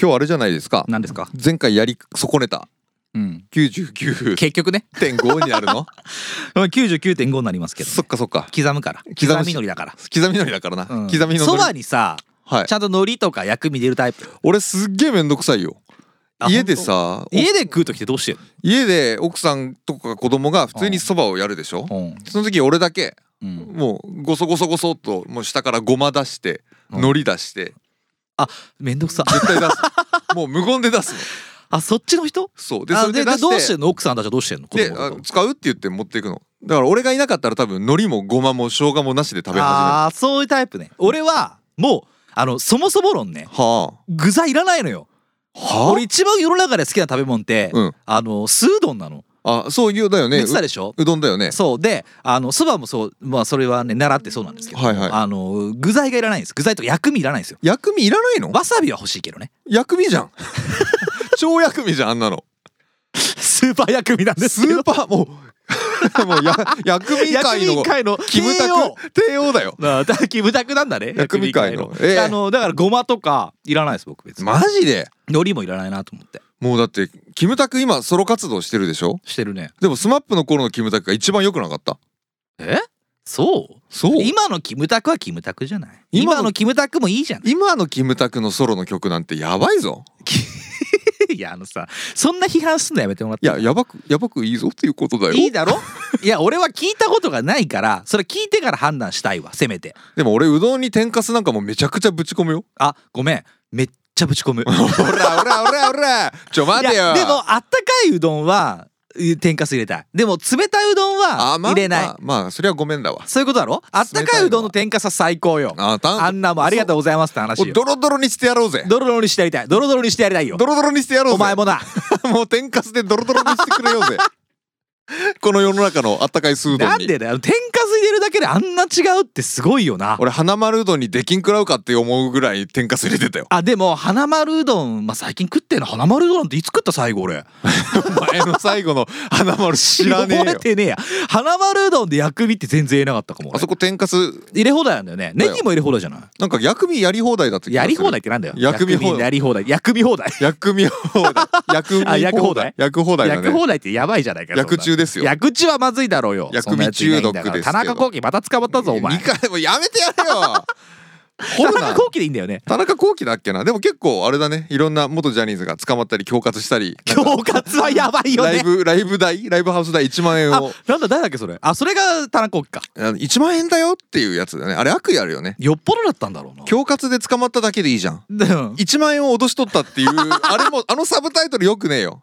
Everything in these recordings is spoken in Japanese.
今日あれじゃないですか。何ですか？前回やり損ねた。うん。99.5結局ねになるの？99.5になりますけどね、そっかそっか。刻むから。刻みのりだから。刻みのりだからな、うん。刻みのりそばにさはい。ちゃんと海苔とか薬味入れるタイプ。俺すっげえめんどくさいよ。あ家でさお家で食う時ってどうしてん家で奥さんとか子供が普通にそばをやるでしょ？のその時俺だけうん、うん、もうゴソゴソゴソっともう下からごま出してうん。海苔出してめんどくさ。絶対出す。もう無言で出すの。あそっちの人？そう。でそれでどうしてんの？奥さんたちはどうしてんの？子で使うって言って持っていくの。だから俺がいなかったら多分海苔もごまも生姜もなしで食べ始める。ああそういうタイプね。俺はもうあのそもそも論ね。は具材いらないのよ。あ？は俺一番世の中で好きな食べ物って、うん。あの酢うどんなのあそういうだよね。言ってたでしょ？ううどんだよね。そう。であのそばもそうまあそれはね習ってそうなんですけど、はいはい。あの具材がいらないんです。具材とか薬味いらないんですよ。薬味いらないの？わさびは欲しいけどね。薬味じゃん。超薬味じゃんあんなの。スーパー薬味なんですスーパーもう もうや薬味薬界の味界のキムタク帝王だよ。あだからキムタクなんだね。薬味界の。ええ。あのだからごまとかいらないです僕別に。マジで？海苔もいらないなと思ってもうだってキムタク今ソロ活動してるでしょ？してるね。でもスマップの頃のキムタクが一番良くなかった？え？そう？そう。今のキムタクはキムタクじゃない？今の今のキムタクもいいじゃん今のキムタクのソロの曲なんてやばいぞ。いやあのさそんな批判すんのやめてもらって。いややばくやばくいいぞっていうことだよ。いいだろ？いや俺は聞いたことがないからそれ聞いてから判断したいわせめて。でも俺うどんに天かすなんかもめちゃくちゃぶち込むよ。あごめん。めっちゃぶち込む。ほらほらほらほら。ちょ待てよ。でもあったかいうどんはう天かす入れたい。でも冷たいうどんはあまあ入れない、まあ、まあそれはごめんだわ。そういうことだろ？あったかいうどんの天かすは最高よ。あたあんなもんありがとうございますって話よ。ドロドロにしてやろうぜ。ドロドロにしてやりたい。ドロドロにしてやりたいよ。ドロドロにしてやろうぜ。お前もな。もう天かすでドロドロにしてくれようぜ この世の中のあったかいスードなんでだよ。天かす入れるだけであんな違うってすごいよな。俺花丸うどんに出禁食らうかって思うぐらい天かす入れてたよ。あでも花丸うどんまあ最近食ってんの？花丸うどんっていつ食った最後俺。前の最後の花丸知らねえ覚えよてねえや。花丸うどんで薬味って全然言えなかったかも俺。あそこ天かす入れ放題なんだよね。ネギも入れ放題じゃない？なんか薬味やり放題だったやり放題ってなんだよ薬味放題。やり放題。薬味 放題。薬味放題。薬味放題。薬放題。だ薬ね。放題ってやばいじゃないか薬中ですよ。薬中はまずいだろうよ。薬味中毒ですけど。田中幸喜また捕まったぞお前。二回もやめてやれよ。田中幸喜でいいんだよね。田中幸喜だっけな？でも結構あれだね。いろんな元ジャニーズが捕まったり恐喝したり。恐喝はやばいよライねブライブ代？ライブハウス代？1万円あをなんだ誰だっけそれ？あそれが田中幸喜か。あの1万円だよっていうやつだね。あれ悪意あるよね。よっぽどだったんだろうな。恐喝で捕まっただけでいいじゃん。でも1万円を脅し取ったっていうあれもあのサブタイトルよくねえよ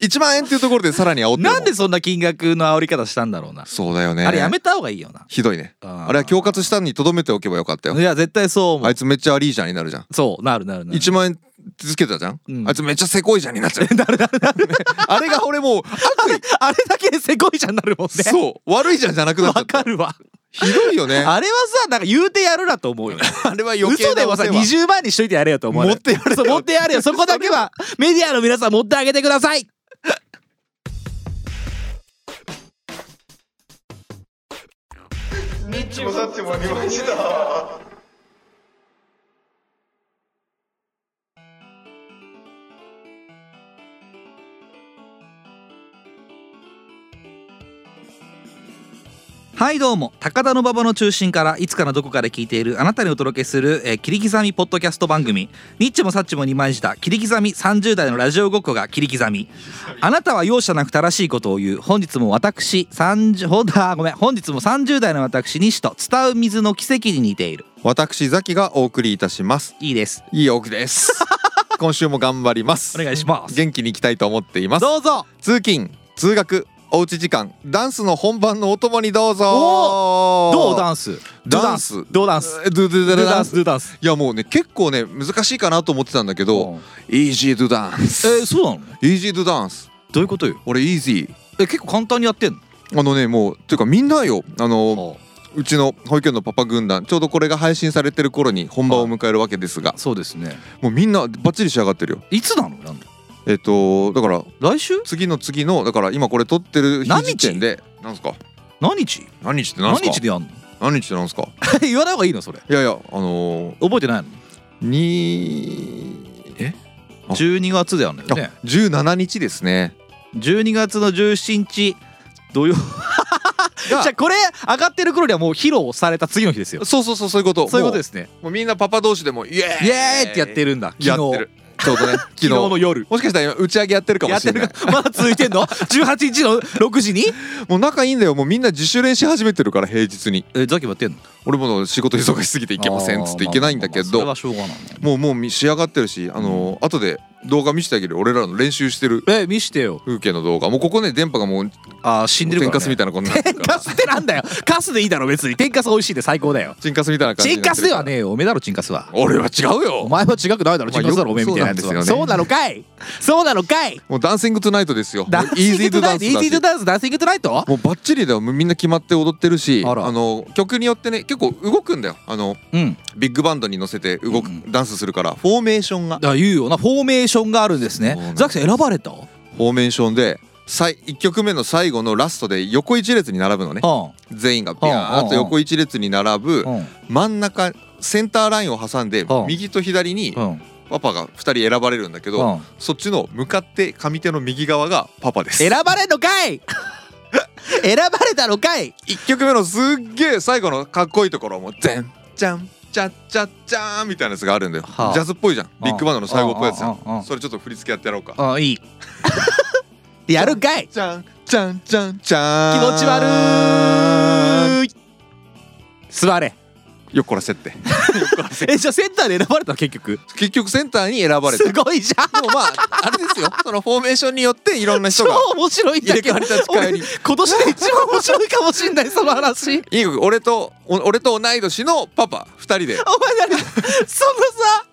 1万円っていうところでさらに煽ってなんでそんな金額の煽り方したんだろうな。そうだよね。あれやめた方がいいよな。ひどいね。ああれは恐喝したのにとどめておけばよかったよ。いや絶対そう思あいつめっちゃアリージャンになるじゃん。そうなるなるなる。1万円つけたじゃん、うん。あいつめっちゃせこいじゃんになっちゃう。あれが俺もう悪意。あれだけでせこいじゃんなるもんね。そう。悪いじゃんじゃなくなっちゃわった。かるわ。ひどいよね。あれはさなんか言うてやるなと思うよね。あれは余計な嘘でもさお世話20万にしといてやれよと思うね。持ってやれよ持ってやれよ。そこだけはメディアの皆さん持ってあげてくださいみっちもさっちもありました。はいどうも高田馬場の中心からいつかのどこかで聞いているあなたにお届けする、えー切り刻みポッドキャスト番組。ニッチもサッチもにまじた切り刻み30代のラジオごっこが切り刻み。あなたは容赦なく正しいことを言う。本日も私30ほんだごめん。本日も30代の私西と伝う水の奇跡に似ている。私ザキがお送りいたします。いいです。いい奥です。今週も頑張ります。お願いします。元気にいきたいと思っています。どうぞ。通勤通学おうち時間。ダンスの本番のお供にどうぞ。どうダンス？ダンス。どうダンス？えドゥドゥダンス？ダンス？どうダンス？いやもうね結構ね難しいかなと思ってたんだけど、to え dance ー、そうなの？Easy to dance どういうことよ？俺 Easy え結構簡単にやってんの？あのねもうっていうかみんなよ。あのう。ちの保育園のパパ軍団ちょうどこれが配信されてる頃に本番を迎えるわけですが。そうですね。もうみんなバッチリ仕上がってるよ。いつなの？やんのえっとだから来週？次の次のだから今これ撮ってる日何日時点でなんすか？何日？何日ってなんすか？何日でやんの？何日ってなんすか？言わない方がいいのそれ。いやいやあの覚えてないの？ー、にえ？12月でやるんだよね？あ17日ですね。12月の17日土曜。じゃがあこれ上がってる頃にはもう披露された次の日ですよ。そうそうそうそういうこと。そういうことですすねもうみんなパパ同士でもイエーイ！イエーイってやってるんだ。昨日。やってるちょうどね 昨昨日の夜。もしかしたら今打ち上げやってるかもしてれない。るか。まだ続いてんの？18日の6時に？もう仲いいんだよ。もうみんな自主練し始めてるから平日に。えザキもやってんの？俺も仕事忙しすぎていけませんっつっていけないんだけど。もうもうみ仕上がってるしあのー後で動画見せてあげる俺らの練習してる。え見してよ。風景の動画。もうここね電波がもうあー死んでるから、ね、天かすみたいなことにな。天るかすってなんだよ。カスでいいだろ別に。天かす美味しいで最高だよ。チンカスみたいな感じチンカスではねねえよおめえだろチンカスは。俺は違うおよ前は違くないだろチンカスだろおめえみたいなやつは。そうなのかい。そうなのかい。もう Dancing tonight ですよ。 Dancing tonight easy to dance dancing tonight？もうバッチリだよ。みんな決まって踊ってるし。あの曲によってね結構動くんだよ。あのうん。ビッグバンドに乗せて動く、うんダンスするから。フォーメーションが。だ言うよな。フォーメーションがあるんですね。ザキさん選ばれた？フォーメーションで最1曲目の最後のラストで横一列に並ぶのね。う全員がビャーっと横一列に並ぶんうん。真ん中センターラインを挟んでうん。右と左にうん。パパが2人選ばれるんだけどうん。そっちの向かって上手の右側がパパです。選ばれんのかい？選ばれたのかい？1曲目のすっげえ最後のかっこいいところも「ゼンチャンチャッチャッチャーン」みたいなやつがあるんだよはあ。ジャズっぽいじゃん。ビッグバンドの最後っぽいやつじゃうんそれちょっと振り付けやってやろうか。あいい。やるかい。チャンチャンチャンチャン。気持ち悪い。座れよっこらせって。えじゃあセンターで選ばれたの結局？結局センターに選ばれた。すごいじゃん。でもまああれですよ。そのフォーメーションによっていろんな人超が面白いんだけど。入れ替わり立ち替わり。俺今年で一番面白いかもしんないその話。いいよ俺とお俺と同い年のパパ2人で。お前何？そのさ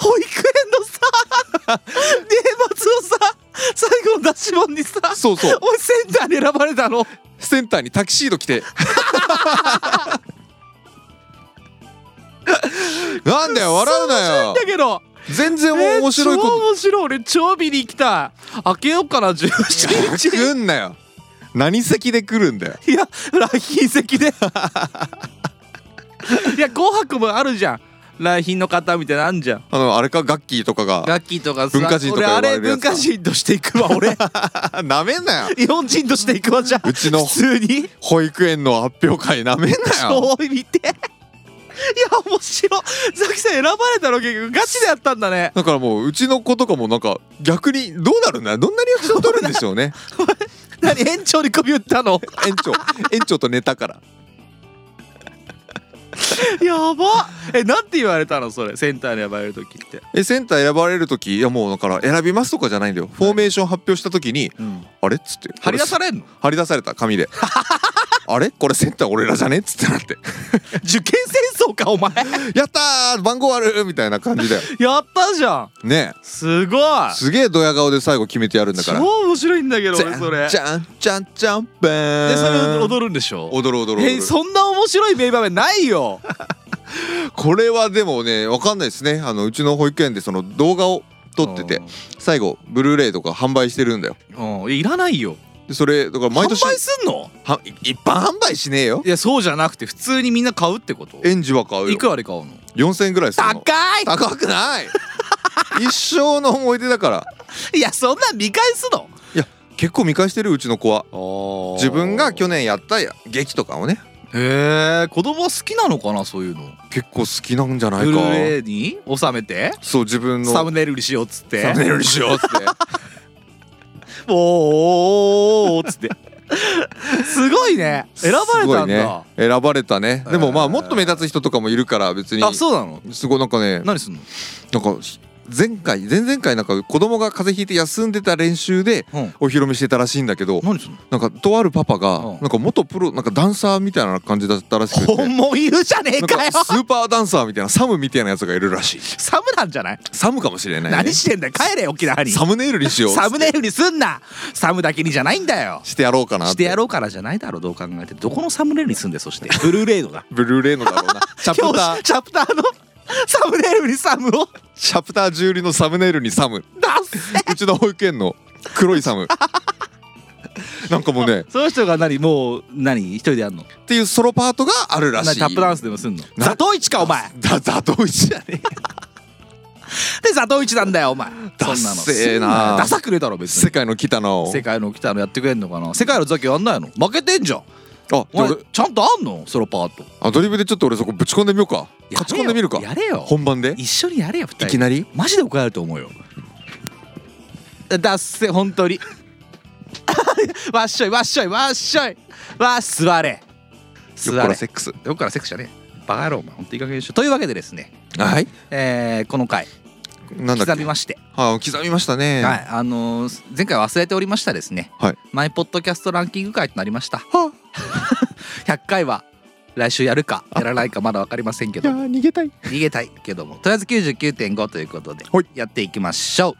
保育園のさ 年末のさ最後の出し物にさそうそう。お前センターに選ばれたの？センターにタキシード着て なんだよ笑うなよ。だけど。全然面白いえー超こ面白い。俺超見に行きた。い開けようかな17と日。来んなよ。何席で来るんだよ。いや来賓席で。いや紅白もあるじゃん。来賓の方みたいなんじゃん。あのあれか？ガッキーとかが。ガッキーとかさ文化人とか俺あれ文化人として行くわ俺。なめんなよ。日本人として行くわじゃんうちの普通に。保育園の発表会なめんなよ。超見て。いや面白い。ザキさん選ばれたの結局ガチでやったんだね。だからもううちの子とかもなんか逆にどうなるんだ？どんなリアクション取るんでしょうね？何園長に首打ったの？園長。園長と寝たから。やば。えなんて言われたの？それ。センターに選ばれる時って、えセンター選ばれる時いやもうだから選びますとかじゃないんだよ。フォーメーション発表した時にあれ？っつって。張り出されんの？張り出された紙で あれ？これセンター俺らじゃね？っつってなって。受験戦争かお前。やったー！番号ある！みたいな感じだよ。やったじゃん。ね。すごい。えすげえドヤ顔で最後決めてやるんだから。超面白いんだけどじ俺それ。じゃんじゃんじゃんべーん。でそれ踊るんでしょ？踊る踊る踊るえそんな面白い名場面ないよ。これはでもねわかんないですね。あのうちの保育園でその動画を撮ってて最後ブルーレイとか販売してるんだよ。いらないよでそれだから毎年販売すんの？はい一般販売しねえよ。いやそうじゃなくて普通にみんな買うってこと？園児は買うよ。いくらで買うの？4000円ぐらいするの。高い！高くない？一生の思い出だから。いやそんなん見返すの？結構見返してるうちの子は。自分が去年年やった劇とかをね。へえ子供は好きなのかなそういうの？結構好きなんじゃないブルーかレイに？収めて？そう自分の。サムネイルにしようっつって。サムネイルにしようっつって おーおーおーっつってすごいね選ばれたんだ、ね選ばれたねでもまあもっと目立つ人とかもいるから別にあそうなのすごいなんかね何すんのなんか前回前々回なんか子供が風邪ひいて休んでた練習でうん。お披露目してたらしいんだけどなんかとあるパパがうん。なんか元プロなんかダンサーみたいな感じだったらしくて本物いるじゃねえかよ。かスーパーダンサーみたいなサムみたいなやつがいるらしい。サムなんじゃない？サムかもしれない、ね、何してんだよ？帰れ沖縄に。サムネイルにしようサムネイルにすんな。サムだけにじゃないんだよ。してやろうかなしてやろうからじゃないだろうどう考えて。どこのサムネイルにすんでそして。ブルーレイドが。ブルーレイのだろうな。チャプタ表ー。紙チャプターの サムネイルにサムを。チャプター10入りのサムネイルにサム。出すうちの保育園の黒いサム。なんかもうね。その人が何もう何一人でやんの？っていうソロパートがあるらしい。何タップダンスでもすんの？なザトウイチかお前。だザトウイチ。じゃねえでザトウイチなんだよお前。ダッそんなの。セーな。ダサくねえだろ別に。世界の来たの世界の来たのやってくれんのかな？世界のザキやんないの？負けてんじゃんあお前俺ちゃんとあんの？ソロパート。アドリブでちょっと俺そこぶち込んでみようか。勝ち込んでみるか。やれよ。本番で？一緒にやれよ二人。いきなり？マジで怒られると思うよ。だっせ本当に。わっしょいわっしょいわっしょい。わっ座れ。よっ座れ。こらセックス。どっからセックスじゃねえ。バカ野郎お前ほんといい加減にしろというわけでですね。はい。えーこの回なんだ刻みまして。あ刻みましたね。はいあのー前回忘れておりましたですね。はい。マイポッドキャストランキング回となりました。は100 回は来週やるかやらないかまだ分かりませんけいやどー逃げたい。逃げたいけども。とりあえず99.5ということではい。やっていきましょう。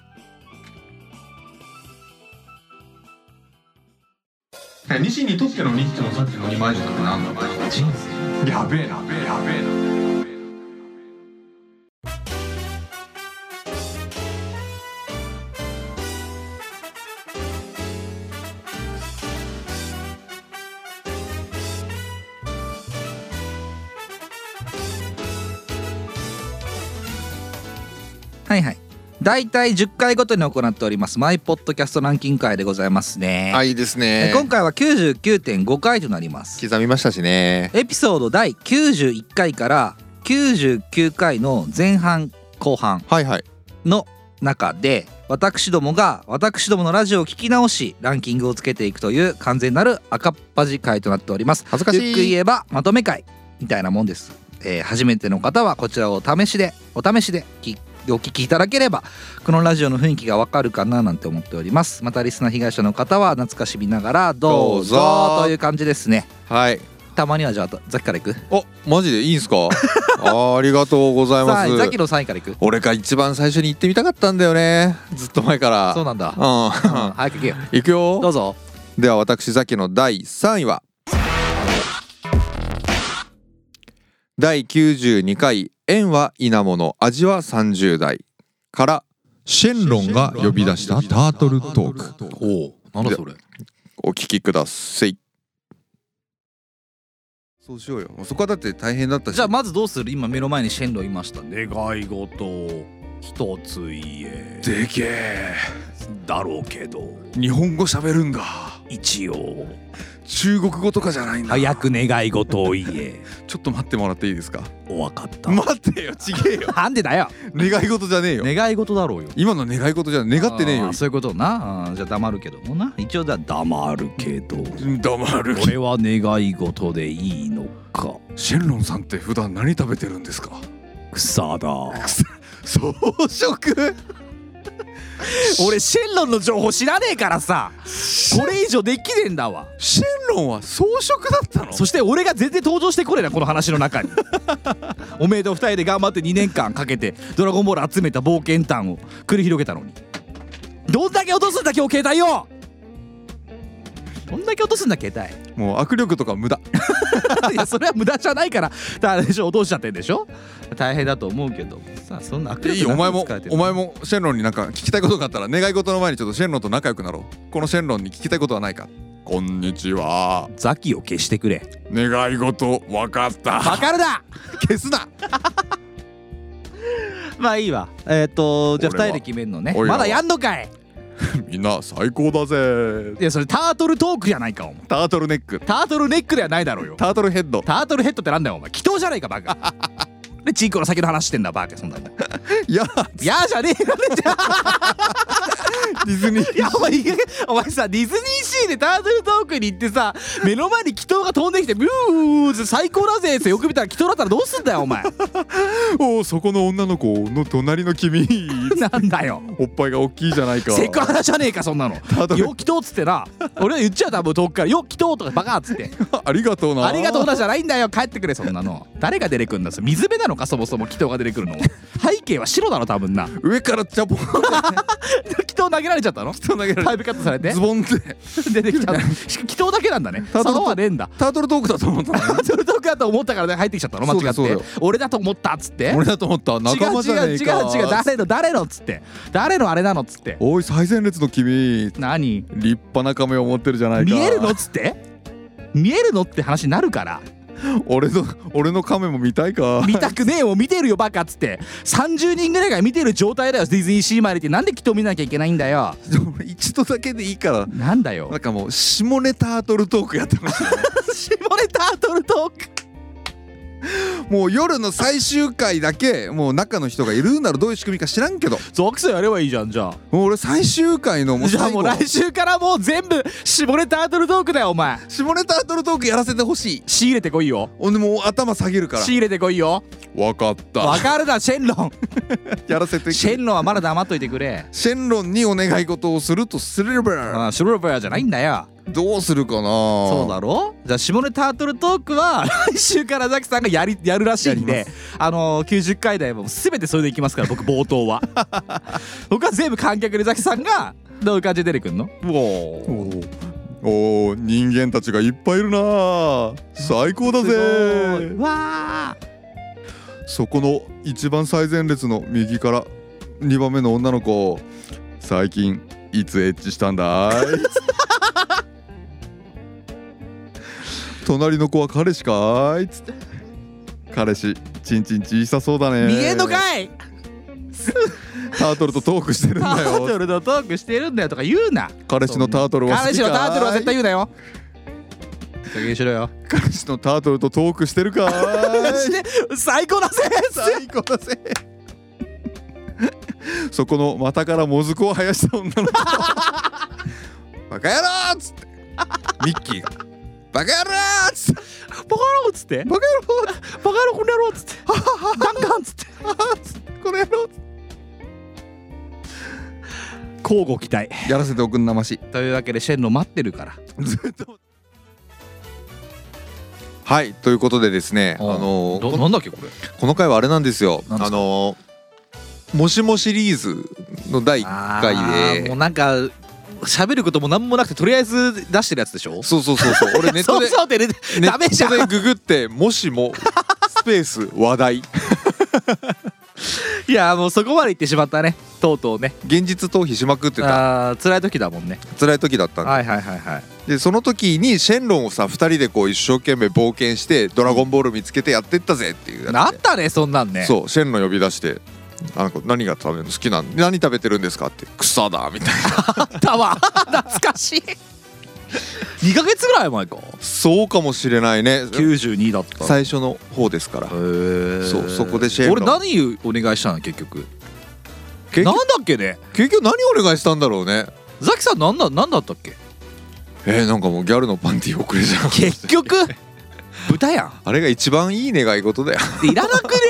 西にとってのニッチもさっきの二枚舌って何だ人生やべえなやべえな大体10回ごとに行っております。マイポッドキャストランキング会でございますね、あいいですえね今回は99.5回となります。刻みましたしね。エピソード第91回から99回の前半後半はいはい。の中で私どもが私どものラジオを聞き直しランキングをつけていくという完全なる赤っ端会となっております。恥ずかしい。ゆっくり言えばまとめ会みたいなもんです、えー初めての方はこちらをお試しでお試しできお聞きいただければこのラジオの雰囲気がわかるかななんて思っております。またリスナー被害者の方は懐かしみながらどうぞという感じですね。はい。たまにはじゃあザキからいく？おマジでいいんすか？ありがとうございます。ザキの3位からいく？俺が一番最初に行ってみたかったんだよね。ずっと前から。そうなんだ。ううんん早く行けよ。行くよ。どうぞ。では私ザキの第3位は。第92回「縁は稲物味は30代」からシェンロンが呼び出したタートルトーク。おおなんだそれ。お聞きください。そうしようよ。そこはだって大変だったし。じゃあまずどうする？今目の前にシェンロンいました願い事一つ言え。でけえ。だろうけど。日本語喋るんだ一応。中国語とかじゃないんだ。早く願い事を言え。ちょっと待ってもらっていいですか？おわかった。待ってよちげえよ。なんでだよ。願い事じゃねえよ。願い事だろうよ。今の願い事じゃ願ってねえよ。そういうことな。じゃあ黙るけどもな。一応だ黙るけど。黙る俺は願い事でいいのか。シェンロンさんって普段何食べてるんですか？草だ。装飾 俺シェンロンの情報知らねえからさ。これ以上できねえんだわ。シェンロンは装飾だったの？そして俺が全然登場してこねえなこの話の中に。おめえと二人で頑張って2年間かけてドラゴンボール集めた冒険譚を繰り広げたのに。どんだけ落とすんだ今日携帯よどんだけ落とすんだ携帯。もう握力とか無駄。いやそれは無駄じゃないから。あれでしょ？落としちゃってんでしょ？大変だと思うけど。さあそんな握いいよ。お前もお前もシェンロンになんか聞きたいことがあったら願い事の前にちょっとシェンロンと仲良くなろう。このシェンロンに聞きたいことはないか？こんにちは。ザキを消してくれ。願い事わかった。バカるな！消すな。まあいいわ。えっ、とじゃあ俺は。2人で決めんのね。まだやんのかい みんな最高だぜ。いやそれタートルトークじゃないかお前。タートルネック。タートルネックではないだろうよ。タートルヘッド。タートルヘッドってなんだよお前。祈祷じゃないかバカ。でチンコの先の話してんだバカそんなんだ いやいやじゃねえよじゃディズニーいやお前お前さディズニーシーでタートルトークに行ってさ目の前に祈祷が飛んできてブーって最高だぜってよく見たら祈祷だったらどうすんだよお前。おおそこの女の子の隣の君。なんだよ。おっぱいが大きいじゃないか。セクハラじゃねえかそんなの。よ祈祷っつってな。俺は言っちゃう多分遠くから。よ祈祷とかバカっつって。ありがとうな。ありがとうなじゃないんだよ。帰ってくれそんなの。誰が出てくるんだ水辺なのかそもそも祈祷が出てくるの背景は白だろ多分な。上からチャポン 祈祷投げられちゃったの？と投げられタイプカットされて？ズボンって 出てきたのしかも祈祷だけなんだね。タートルはね。えんだタートルトークだと思ったの タートルトークだと思ったからね入ってきちゃったの。間違って。俺だと思ったっつって。俺だと思った。仲間じゃねえ違う違うか違う違う。誰の誰のっつって。誰のあれなのっつって。おい最前列の君。何？立派な亀を持ってるじゃないか。見えるのっつって？見えるのって話になるから俺の俺の亀も見たいか。見たくねえよ見てるよバカっつって。30人ぐらいが見てる状態だよディズニーシーまでってなんで人を見なきゃいけないんだよ。俺一度だけでいいから。なんだよ。なんかもう下ネタートルトークやってましたね。下ネタートルトーク もう夜の最終回だけもう中の人がいるんだろうどういう仕組みか知らんけど。ゾクソやればいいじゃんじゃもう俺最終回のもあじゃあもう来週からもう全部下ネタートルトークだよお前。下ネタートルトークやらせてほしい。仕入れてこいよ。ほんでもう頭下げるから。仕入れてこいよ。分かった。わかるなシェンロン。やらせてシェンロンはまだ黙っといてくれ。シェンロンにお願い事をするとすれば。あシュルバーじゃないんだよどうするかな？そうだろ？じゃあ下ネタートルトークは 来週からザキさんがやりやるらしいんやであのー、90回台も全てそれでいきますから僕冒頭は。僕は全部観客でザキさんがどういう感じで出てくんの？おお人間たちがいっぱいいるな最高だぜ。わそこの一番最前列の右から2番目の女の子最近いつエッチしたんだい？隣の子は彼氏かい?っつって。彼氏ちんちん小さそうだね。ー見えんのかい?タートルとトークしてるんだタートよルのトークしてるんだよとか言うな。彼氏のタートルは好彼氏のタートルは絶対言うなよ。先にしろよ。彼氏のタートルとトークしてるかい?最高だぜ最高だぜ。そこの股からもずくを生やした女の子 バカ野郎！っつって。ミッキーがバカ野郎っつって。バカ野郎っつって？バカ野郎バカ野郎この野郎っつって？ガンガンっつって。この野郎交互期待やらせておくんなまし。というわけでシェンロン待ってるから。ずっとはいということでですねあうんのこなんだっけこれ？この回はあれなんですよ。なんですか？あのもしもシリーズの第1回で。もうなんか喋ることもなんもなくてとりあえず出してるやつでしょ？そうそうそうそう。俺ネットで そうそうでね。ネットでググってもしもスペース話題。いやもうそこまで言ってしまったね。とうとうね。現実逃避しまくってた。あー辛い時だもんね。辛い時だったんではいはいはいはい。でその時にシェンロンをさ2人でこう一生懸命冒険してドラゴンボール見つけてやってったぜっていうやつで。なったねそんなんね。そうシェンロン呼び出してあの子何が食べるの好きなの何食べてるんですかって草だみたいな。あったわ。懐かしい。2ヶ月ぐらい前か。そうかもしれないね。92だった。最初の方ですから。へそうそこでシェンロン俺何お願いしたの結局。結局？なんだっけね？結局何お願いしたんだろうね。ザキさんなんだなんだったっけ？えー、なんかもうギャルのパンティー送れじゃん結局？豚やん。あれが一番いい願い事だよ。いらなくね？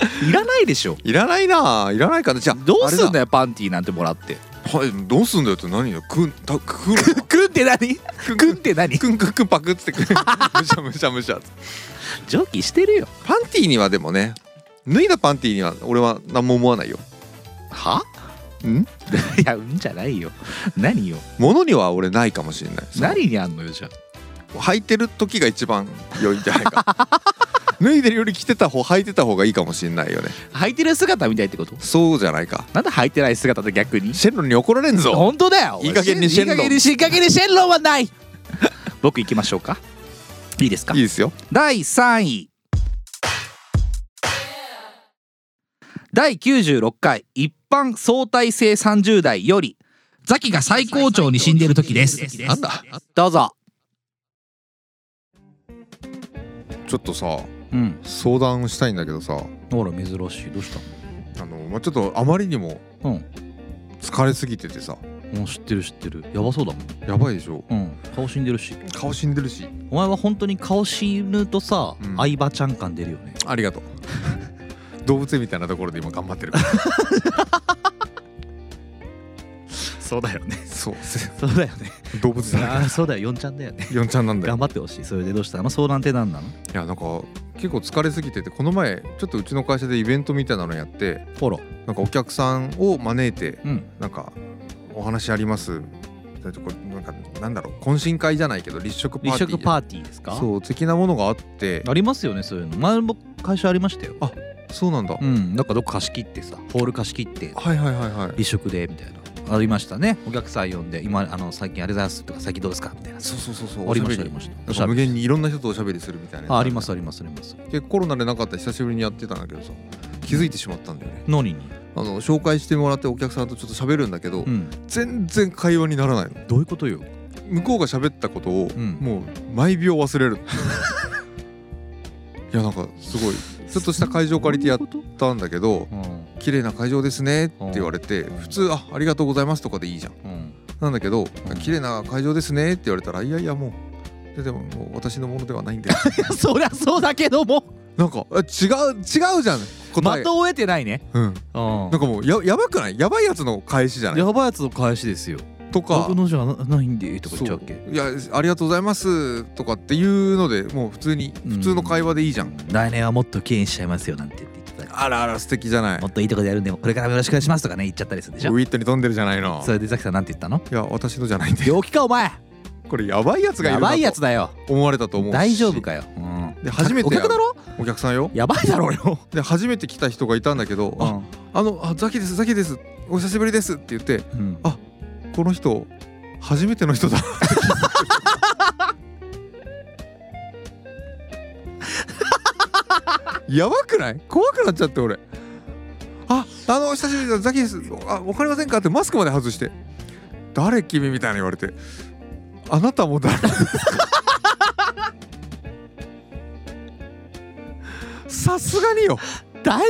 いらないでしょ。いらないな。あいらないかな。じゃあどうすんだよよパンティーなんてもらって。はいどうすんだよって何よ。くんたくん くんって何？くんって何？くんくんくんパクってくん むしゃむしゃむしゃ。蒸気してるよ。パンティーにはでもね脱いだパンティーには俺は何も思わないよ。は？ん？いやうんじゃないよ。何よ？物には俺ないかもしれない。何にあんのよじゃ履いてる時が一番良いんじゃないか脱いでるより着てた方履いてた方がいいかもしれないよね。あ履いてる姿みたいってこと？そうじゃないか。なんで履いてない姿で逆に？シェンロンに怒られんぞ。本当だよ。いい加減にシェンロン。いい加減にいい加減にシェンロンはない。僕行きましょうか。いいですか？いいですよ。第3位。第96回。一般相対性30代より。ザキが最高潮に死んでいる時です。なんだ？どうぞ。ちょっとさうん。相談したいんだけどさ。ほら珍しい。どうしたあの、まあ、ちょっとあまりにもうん。疲れすぎててさ。もう知ってる知ってる。やばそうだもん。やばいでしょ？うん。顔死んでるし。顔死んでるし。お前は本当に顔死ぬとさ、うん。相葉ちゃん感出るよね。ありがとう。動物園みたいなところで今頑張ってるから そうだよね。そう。そうだよね。動物だああそうだよ。4ちゃんだよね。4ちゃんなんだよ頑張ってほしい。それでどうしたの？相談って何なの？いやなんか結構疲れすぎててこの前ちょっとうちの会社でイベントみたいなのやってほらなんかお客さんを招いてうん。なんかお話あります。なんかなんだろう。懇親会じゃないけど立食パーティー。立食パーティーですか？そう的なものがあって。ありますよねそういうの。前も会社ありましたよ。そうなんだ、うん。なんかどっか貸し切ってさホール貸し切ってはいはいはいはい。立食でみたいなありましたね。お客さん呼んで今あの最近あれざいますとか最近どうですか？みたいな。そうそうそうそう。ありましたありました。無限にいろんな人とおしゃべりするみたいなあありますじありますありますでコロナでなかったら久しぶりにやってたんだけどさ気づいてしまったんだよね。何に？あの紹介してもらってお客さんとちょっと喋るんだけど、うん。全然会話にならないの。どういうことよ？向こうが喋ったことを、ん。もう毎秒忘れる。いやなんかすごいちょっとした会場借りてやったんだけどうん。綺麗な会場ですねって言われてうん。普通あありがとうございますとかでいいじゃん。うん。なんだけどうん。綺麗な会場ですねって言われたらいやいやもう。ででももう私のものではないんで。そりゃそうだけども。なんかあ違う違うじゃん。答え。的を得てないね。うん。うん。なんかもうややばくない？やばいやつの返しじゃない？やばいやつの返しですよとか。僕のじゃなないんでとか言っちゃうわけ。いやありがとうございます。とかっていうのでもう普通に普通の会話でいいじゃん、来年はもっと敬遠しちゃいますよなんて言ってあらあら素敵じゃない。もっといいとこでやるんでこれからもよろしくお願いしますとかね言っちゃったりするでしょ。ウィットに飛んでるじゃないの。それでザキさんなんて言ったの？いや私のじゃないんで。病気かお前。これやばいやつがやばいやつとだよ。思われたと思うし。大丈夫かよ、うん。で初めてお客だろ？お客さんよ。やばいだろうよ、で初めて来た人がいたんだけど「ああのあザキですザキです。お久しぶりです」って言ってうん。あこの人初めての人だやばくない？怖くなっちゃって俺。ああの久しぶりですザキです。あわかりませんか？ってマスクまで外して。誰君みたいな言われて。あなたも誰？さすがによ。大丈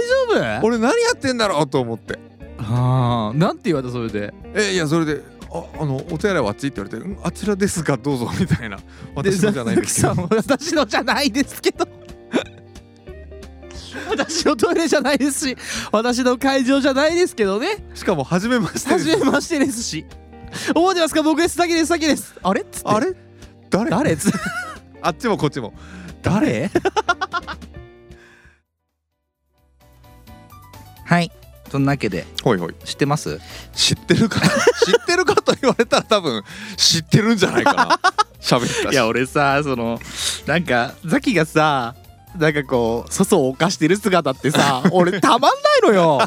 夫？俺何やってんだろう？と思って。ああなんて言われた？それで。えいやそれで「ああのお手洗いはあっち?」って言われてうん「あちらですがどうぞ」みたいな。私のじゃないんですけど。私のじゃないですけど。私のトイレじゃないですし私の会場じゃないですけどね。しかも初めまして初めましてですし。覚えてますか？僕です。ザキです。ザキです。あれっつって。あれ？誰？誰？っ つあっちもこっちも。誰？はいそんなわけで。ほいほい。知ってます？知ってるか？な 知ってるかと言われたら多分知ってるんじゃないかな。喋ったし。いや俺さそのなんかザキがさなんかこう粗相を犯してる姿ってさ 俺たまんないのよ。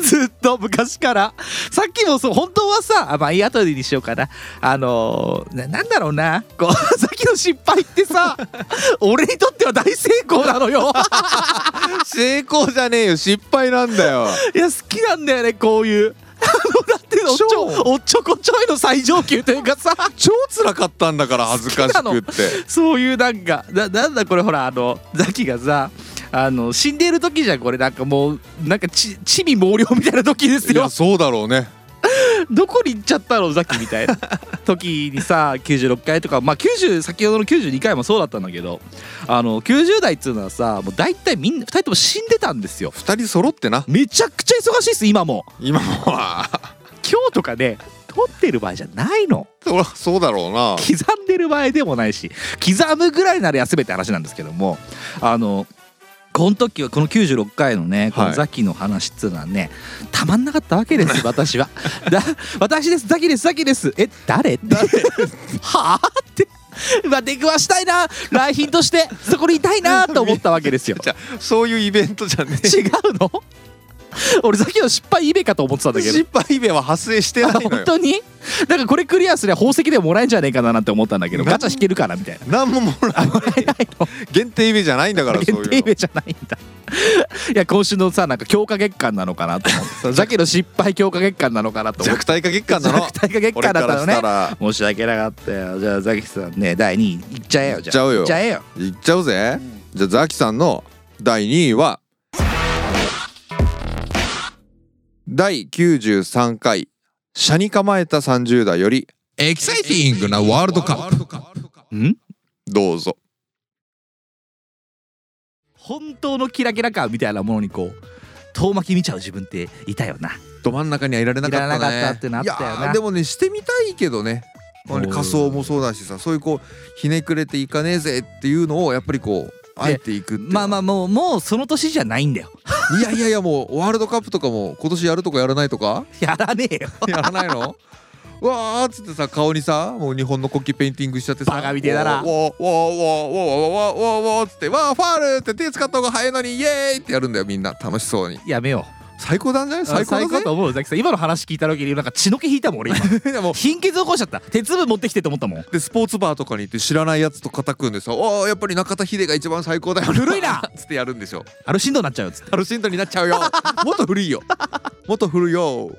ずっと昔から。さっきもそう本当はさあまあいい後でにしようかな。あのーななんだろうな。こう さっきの失敗ってさ 俺にとっては大成功なのよ。成功じゃねえよ。失敗なんだよ。いや好きなんだよねこういうだっておっちょ超おっちょこちょいの最上級というかさ超辛かったんだから恥ずかしくって。そういうなんかななんだこれほらあのザキがさあの死んでいる時じゃんこれ。なんかもうなんかち地味猛量みたいな時ですよ。いやそうだろうねどこに行っちゃったの？ザキみたいな。時にさ96回とかまあ90先ほどの92回もそうだったんだけどあの90代っつうのはさもう大体みんな2人とも死んでたんですよ。二人揃ってな。めちゃくちゃ忙しいっす今も。今もは。今日とかね撮ってる場合じゃないの。そそうだろうな。刻んでる場合でもないし刻むぐらいなら休めって話なんですけどもあのこの時はこの96回のねこのはいザキの話っつうのはね、たまんなかったわけです 私は。だ私ですザキですザキです。え誰？ってはあ？って。まあ出くわしたいな。来賓としてそこにいたいなと思ったわけですよ。じゃあそういうイベントじゃねえ。違うの？俺ザキの失敗イベかと思ってたんだけど。失敗イベは発生してないのよ。本当に？なんかこれクリアすりゃ宝石でももらえんじゃねえかななんて思ったんだけど。ガチャ引けるからみたいな。何ももらえないの。限定イベじゃないんだからそういうの。限定イベじゃないんだ。いや今週のさなんか強化月間なのかなと思って。ザキの失敗強化月間なのかなと弱体化月間なの。弱体化月間だったのね。ら申し訳なかったよ。じゃあザキさんね第2位いっちゃえよじゃあ。いっちゃうよ。いっちゃえよ。いっちゃうぜ、じゃあザキさんの第2位は第93回「車に構えた30代」よりエキサイティングなワールドカップ。ん？どうぞ。本当のキラキラ感みたいなものにこう遠巻き見ちゃう自分っていたよな。ど真ん中にはいられなかったね。いられなかったってなったよな。いやーでもねしてみたいけどね。仮装もそうだしさそういうこうひねくれていかねえぜっていうのをやっぱりこうあえていくってまあまあもうもうその年じゃないんだよ。いやいやいやもうワールドカップとかも今年やるとかやらないとか？やらねえよ。やらないの？わーっつってさ顔にさもう日本の国旗ペインティングしちゃってさバカみてえだな。わーわーわーわーわーわーわーわーわーっつってわーファールって手使った方が早いのにイエーイってやるんだよみんな楽しそうにやめよ最高なんじゃない？最高だと思うザキさん。今の話聞いた時になんか血の気引いたもん俺今。でも貧血起こしちゃった。鉄分持ってきてと思ったもん。でスポーツバーとかに行って知らないやつと肩組んでさ「おーやっぱり中田秀が一番最高だよ。古いな。つってやるんでしょ。アルシンドになっちゃうよっつって。アルシンドになっちゃうよ。もっと古いよ。もっと古いよ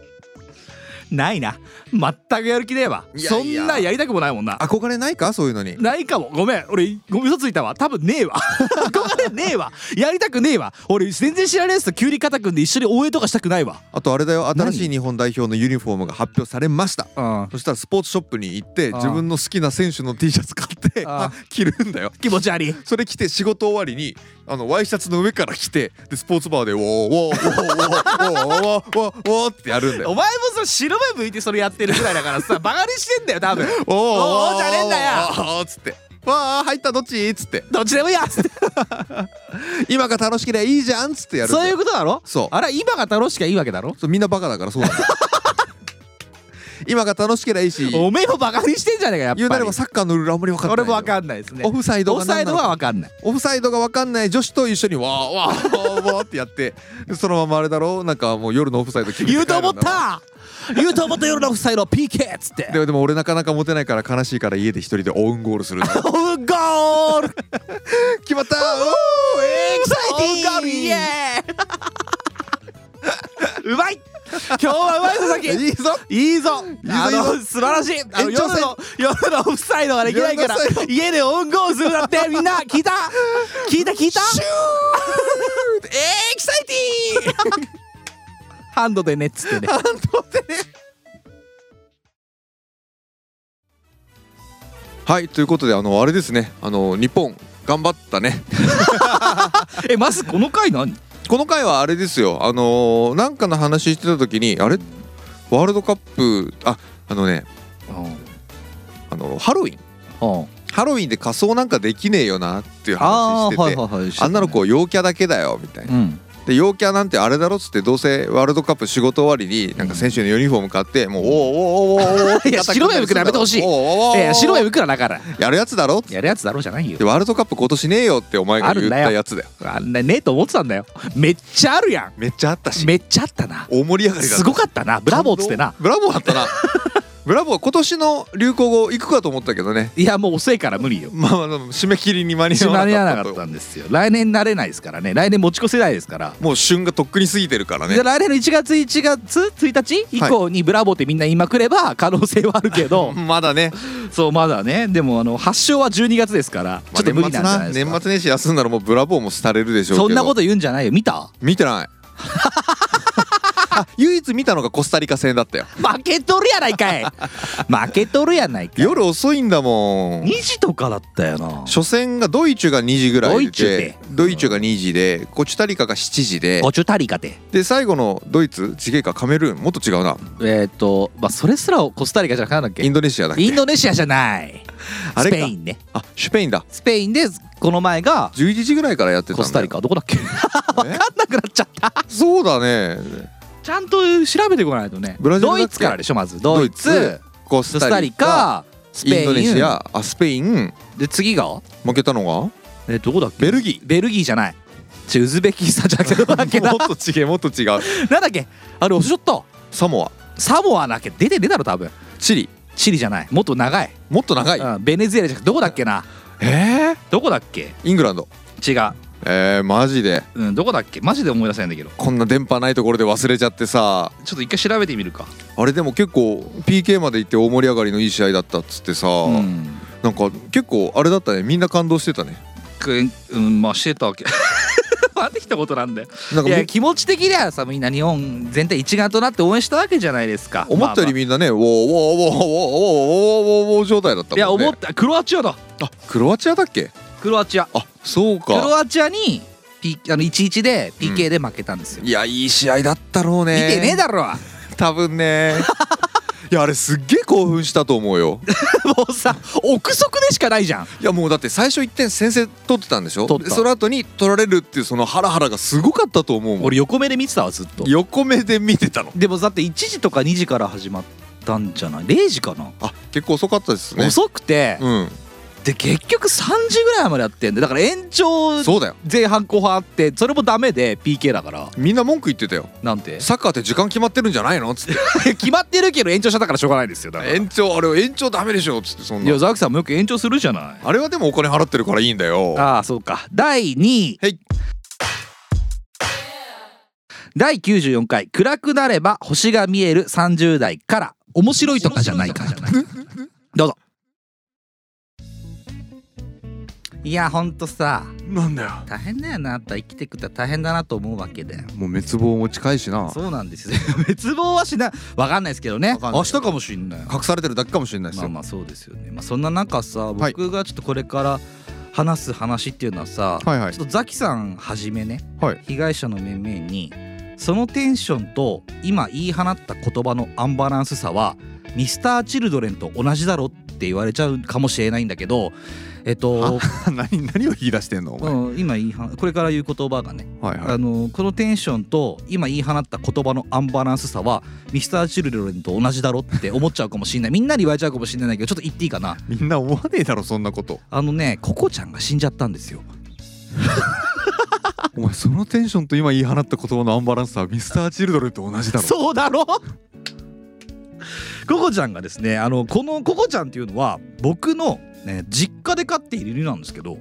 ないな。全くやる気ねえわ。そんなやりたくもないもんな。憧れないか？そういうのに。ないかも。ごめん。俺ごめん。嘘ついたわ。多分ねえわ。ごめんねえわ。やりたくねえわ。俺全然知らないやつと急に肩組んで一緒に応援とかしたくないわ。あとあれだよ。新しい日本代表のユニフォームが発表されました。うん。そしたらスポーツショップに行って自分の好きな選手の T シャツ買って 着るんだよ。気持ち悪い。それ着て仕事終わりにあのワイシャツの上から着てでスポーツバーで「ウォーウォーウォーウォーウォーウォーウォーウォー」ってやるんだよ。お前もさ白目向いてそれやってるぐらいだからさ バカにしてんだよ多分「おーおーじゃねえんだよ。っつって「わあ入ったどっち?」っつって。どっちでもいいやっつって「今が楽しければいいじゃん」っつってやるそうよいうことだろ？そう。あれ今が楽しきゃいいわけだろ？そうみんなバカだからそうなんだよ今が楽しければいいし。おめえもバカにしてんじゃねえかやっぱり。言うなればサッカーのルールあんまり分かんない俺もわかんないですね。オフサイドがオフサイドはわかんない。オフサイドが分かんない女子と一緒にわーわーわーってやってでそのままあれだろう。なんかもう夜のオフサイド決めて言うと思った。言うと思った夜のオフサイド PK っつって。ででも俺なかなかモテないから悲しいから家で一人でオウンゴールする オウンゴール。決まった。おーエキサイテンゴールイエーイ うまい。今日はうまいぞさき。いいぞ。いいぞ。あの素晴らしい。あの夜の夜のオフサイドができないから家でオウンゴールするんだってみんな聞いた？聞いた聞いた？シュー。エキサイティングハンドでねっつってね。ハンドでね。はいということであのあれですね。あの日本頑張ったね。えまずこの回何？この回はあれですよ。あのーなんかの話してた時にあれ？ワールドカップああのねあのハロウィン。うん。ハロウィンで仮装なんかできねえよなっていう話しててあ,、はいはいんなの子陽キャだけだよみたいな。うんで陽キャなんてあれだろっつってどうせワールドカップ仕事終わりになんか選手のユニフォーム買ってもうおーおーおーおーおーいや白目向くのやめてほしい。おーおいや白目向くなだからやるやつだろやるやつだろうじゃないよでワールドカップ今年ねえよってお前が言ったやつだよ。あんなねえと思ってたんだよ。めっちゃあるやめっちゃあったし。んめっちゃあったな。大盛り上がりだすごかったな。ブラボーっつってな。ブラボーだったなブラボー今年の流行語行くかと思ったけどね。いやもう遅いから無理よ。まあまあ締め切りに間に合わなかったと。なかったんですよ。来年なれないですからね。来年持ち越せないですから。もう旬がとっくに過ぎてるからね。で来年の1月1月1日以降にブラボーってみんな言いまくれば可能性はあるけど。まだね。そうまだね。でもあの発症は12月ですからちょっと無理なんじゃないですか。年末年始休んだらもうブラボーも廃れるでしょうそんなこと言うんじゃないよ。見た？見てないあ唯一見たのがコスタリカ戦だったよ。負けとるやないかい。負けとるやないかい。夜遅いんだもん。2時とかだったよな。初戦がドイツが2時ぐらいドイツで。でドイツが2時でコチュタリカが7時で。ごちゅたりかてで最後のドイツちげえかカメルーンもっと違うな。えっ、とまあそれすらコスタリカじゃなかったんだっけ？インドネシアだっけ？インドネシアじゃない。あれか。スペインね。あシュペインだ。スペインでこの前が11時ぐらいからやってたコスタリカ。どこだっけ？分かんなくなっちゃった。そうだねちゃんと調べてこないとね。ブラジルだっけドイツからでしょまず。ドイツココスタリカスペイン。インドネシアあスペイン。で次が？負けたのえどこだっけ？ベルギー。ベルギーじゃない。ちウズベキスタンじゃなくて。どこだっけもっと違えもっと違う。なんだっけ？あれおしょった。サモア。サモアだっけ出て出たろ多分。チリ。チリじゃない。もっと長い、もっと長い。うん、ベネズエラじゃなくてどこだっけな？えー、どこだっけ？イングランド。違うえー、マジで。うんどこだっけ？マジで思い出せないんだけど。こんな電波ないところで忘れちゃってさ。ちょっと一回調べてみるか。あれでも結構 PK まで行って大盛り上がりのいい試合だったっつってさ、うん、なんか結構あれだったね。みんな感動してたね。うんまあしてたわけ。回ってきたことなんだよ。いや気持ち的にはさみんな日本全体一丸となって応援したわけじゃないですか。思ったよりみんなね、まあまあ、ウォーウォーウォーウォーウォーウォーウォー状態だったもんね。いや思った。クロアチアだ。あクロアチアだっけ？クロアチア。あそうクロかアチアに、P、あの1-1で PK で負けたんですよ、いやいい試合だったろうね。見てねえだろ。多分ね。いやあれすっげえ興奮したと思うよ。もうさ憶測でしかないじゃん。いやもうだって最初1点先制取ってたんでしょ？取った。でその後に取られるっていうそのハラハラがすごかったと思うもん。俺横目で見てたわずっと。横目で見てたの？でもだって1時とか2時から始まったんじゃない？0時かな、あ結構遅かったですね。遅くて、うんで結局3時ぐらいまでやってんでだから延長そうだよ。前半後半あってそれもダメで PK だから。みんな文句言ってたよ。なんて？サッカーって時間決まってるんじゃないの？っつって。決まってるけど延長したからしょうがないですよだから。延長あれ延長ダメでしょ？っつってそんな。いやザキさんもよく延長するじゃない。あれはでもお金払ってるからいいんだよ。ああそうか。第2位。はい。第94回「暗くなれば星が見える30代」から。面白いとかじゃないかじゃないどうぞいやほんとさ。なんだよ。大変だよなあった生きてくったら大変だなと思うわけだよ。もう滅亡も近いしな。そうなんですよ。滅亡はしない。わかんないですけどね。明日かもしんない隠されてるだけかもしれないですよ、まあまあそうですよね。まあそんな中さはい。僕がちょっとこれから話す話っていうのはさ、はいはい。ちょっとザキさんはじめねはい。被害者の面々にそのテンションと今言い放った言葉のアンバランスさはミスター・チルドレンと同じだろって言われちゃうかもしれないんだけどえっと、何何を言い出してんのうん、今言い放これから言う言葉がね、はいはい。あのこのテンションと今言い放った言葉のアンバランスさはミスター・チルドレンと同じだろって思っちゃうかもしれない。みんなに言われちゃうかもしれないけどちょっと言っていいかな？みんな思わねえだろそんなこと。あのねココちゃんが死んじゃったんですよ。お前そのテンションと今言い放った言葉のアンバランスはミスター・チルドレンと同じだろ。そうだろ？ココちゃんがですねあのこのココちゃんっていうのは僕の、ね、実家で飼っている犬なんですけど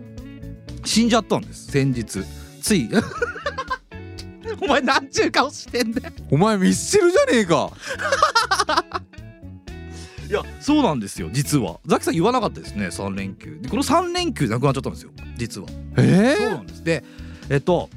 死んじゃったんです。先日。つい。お前なんちゅう顔してんだよ。お前ミスチルじゃねえか。いやそうなんですよ。実は。ザキさん言わなかったですね。3連休。でこの3連休で亡くなっちゃったんですよ。実は。えそうなんです。でえっと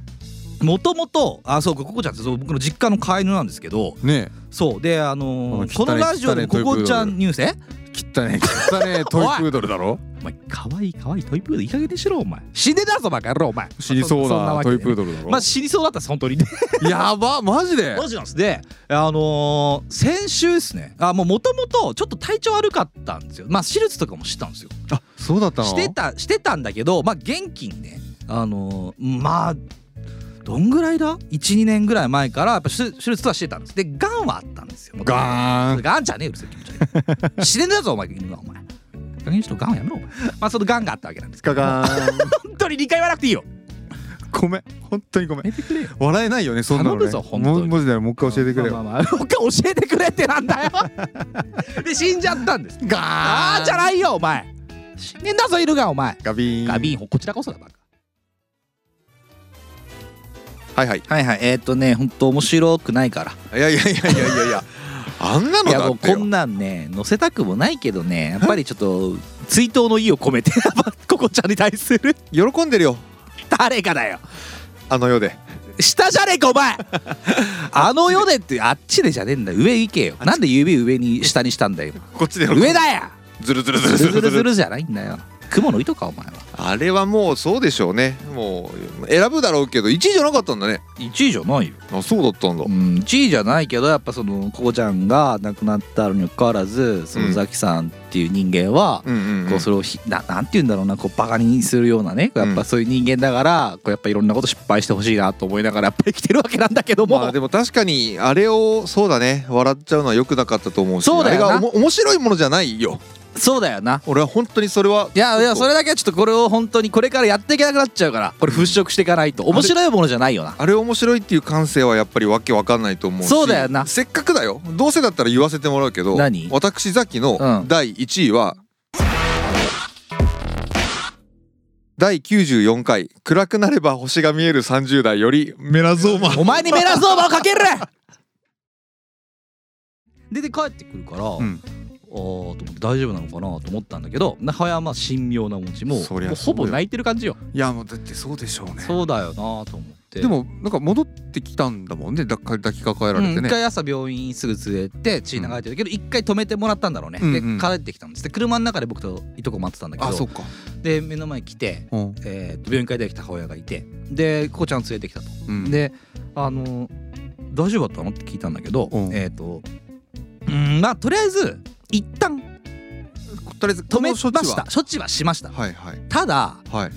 もともとあそうかココちゃんってそう僕の実家の飼い犬なんですけどえ。ねそうであのーこのラジオでココちゃんニュース？ええ汚ねえ汚ねえトイプードルだろ？お前可愛い可愛いトイプードルいい加減にしろお前。死んでたぞバカ野郎お前。死にそうなトイプードドルだろ、まあ死にそうだったです本当にやばマジで？マジなんですであのー先週ですね。あもうもともとちょっと体調悪かったんですよ。まあ手術とかもしてたんですよ。あそうだったの？してたしてたんだけどまあ元気にねあのーまあどんぐらいだ？12年ぐらい前からやっぱ手手術はしてたんです。でがんはあったんですよ。ガーンがんじゃねえようるせえ気持ち悪い死ねんだぞお前犬がお前。加減にしろがんやめろお前。まあそのがんがあったわけなんですけど。ガガーン本当に2回言わなくていいよ。ごめん。本当にごめん。笑えないよねそんなのね。頼むぞ本当に。もう一回教えてくれよ、まあまあまあもう一回教えてくれってなんだよで死んじゃったんですガああじゃないよお前死ねんだぞ犬がお前ガビーンガビーンこちらこそだバカはいはい。はいはい。えーっとね本当面白くないから。いやいやいやいやいや。いやあんなのいやもうだってよこんなんね載せたくもないけどねやっぱりちょっと追悼の意を込めてやっぱココちゃんに対する。喜んでるよ。誰かだよ。あの世で。下じゃねえかお前。あの世でってあっちでじゃねえんだよ。上行けよ。なんで指上に下にしたんだよ。こっちで喜ん上だよ。ずるずるずるズル。ズルずるじゃないんだよ雲の糸かお前は。あれはもうそうでしょうね。もう選ぶだろうけど1位じゃなかったんだね。1位じゃないよ。あそうだったんだ。うん1位じゃないけどやっぱそのココちゃんが亡くなったのにもかかわらずそのザキさんっていう人間は、こうそれをひななんて言うんだろうなこうバカにするようなね。やっぱそういう人間だからこうやっぱいろんなこと失敗してほしいなと思いながらやっぱり生きてるわけなんだけども、まあでも確かにあれをそうだね。笑っちゃうのは良くなかったと思うしそうだよな。あれがおも面白いものじゃないよそうだよな。俺は本当にそれはいやいやそれだけはちょっとこれを本当にこれからやっていけなくなっちゃうからこれ払拭していかないと。面白いものじゃないよな。あれ面白いっていう感性はやっぱりわけわかんないと思うし。そうだよな。せっかくだよ。どうせだったら言わせてもらうけど何？私ザキうのん。第1位は、第94回「暗くなれば星が見える30代」よりメラゾーマ。お前にメラゾーマをかけるでで 帰ってくるから、んあーと思って大丈夫なのかなと思ったんだけど母親はまあ神妙な持ちももほぼ泣いてる感じよ。いやもうだってそうでしょうね。そうだよなと思って。でもなんか戻ってきたんだもんねだ抱きかかえられてね、うん一回朝病院すぐ連れて血流れてるけど一回止めてもらったんだろうね、うんうん。で帰ってきたんです。で車の中で僕といとこ待ってたんだけどあそっか。で目の前に来て、うん。えーと病院から出てきた母親がいてでここちゃん連れてきたと、うん。であの大丈夫だったの？って聞いたんだけど、うん。えっ、とうんまあとりあえず一旦とりあえず止めました。処置は？しました。はいはい。ただ、はい。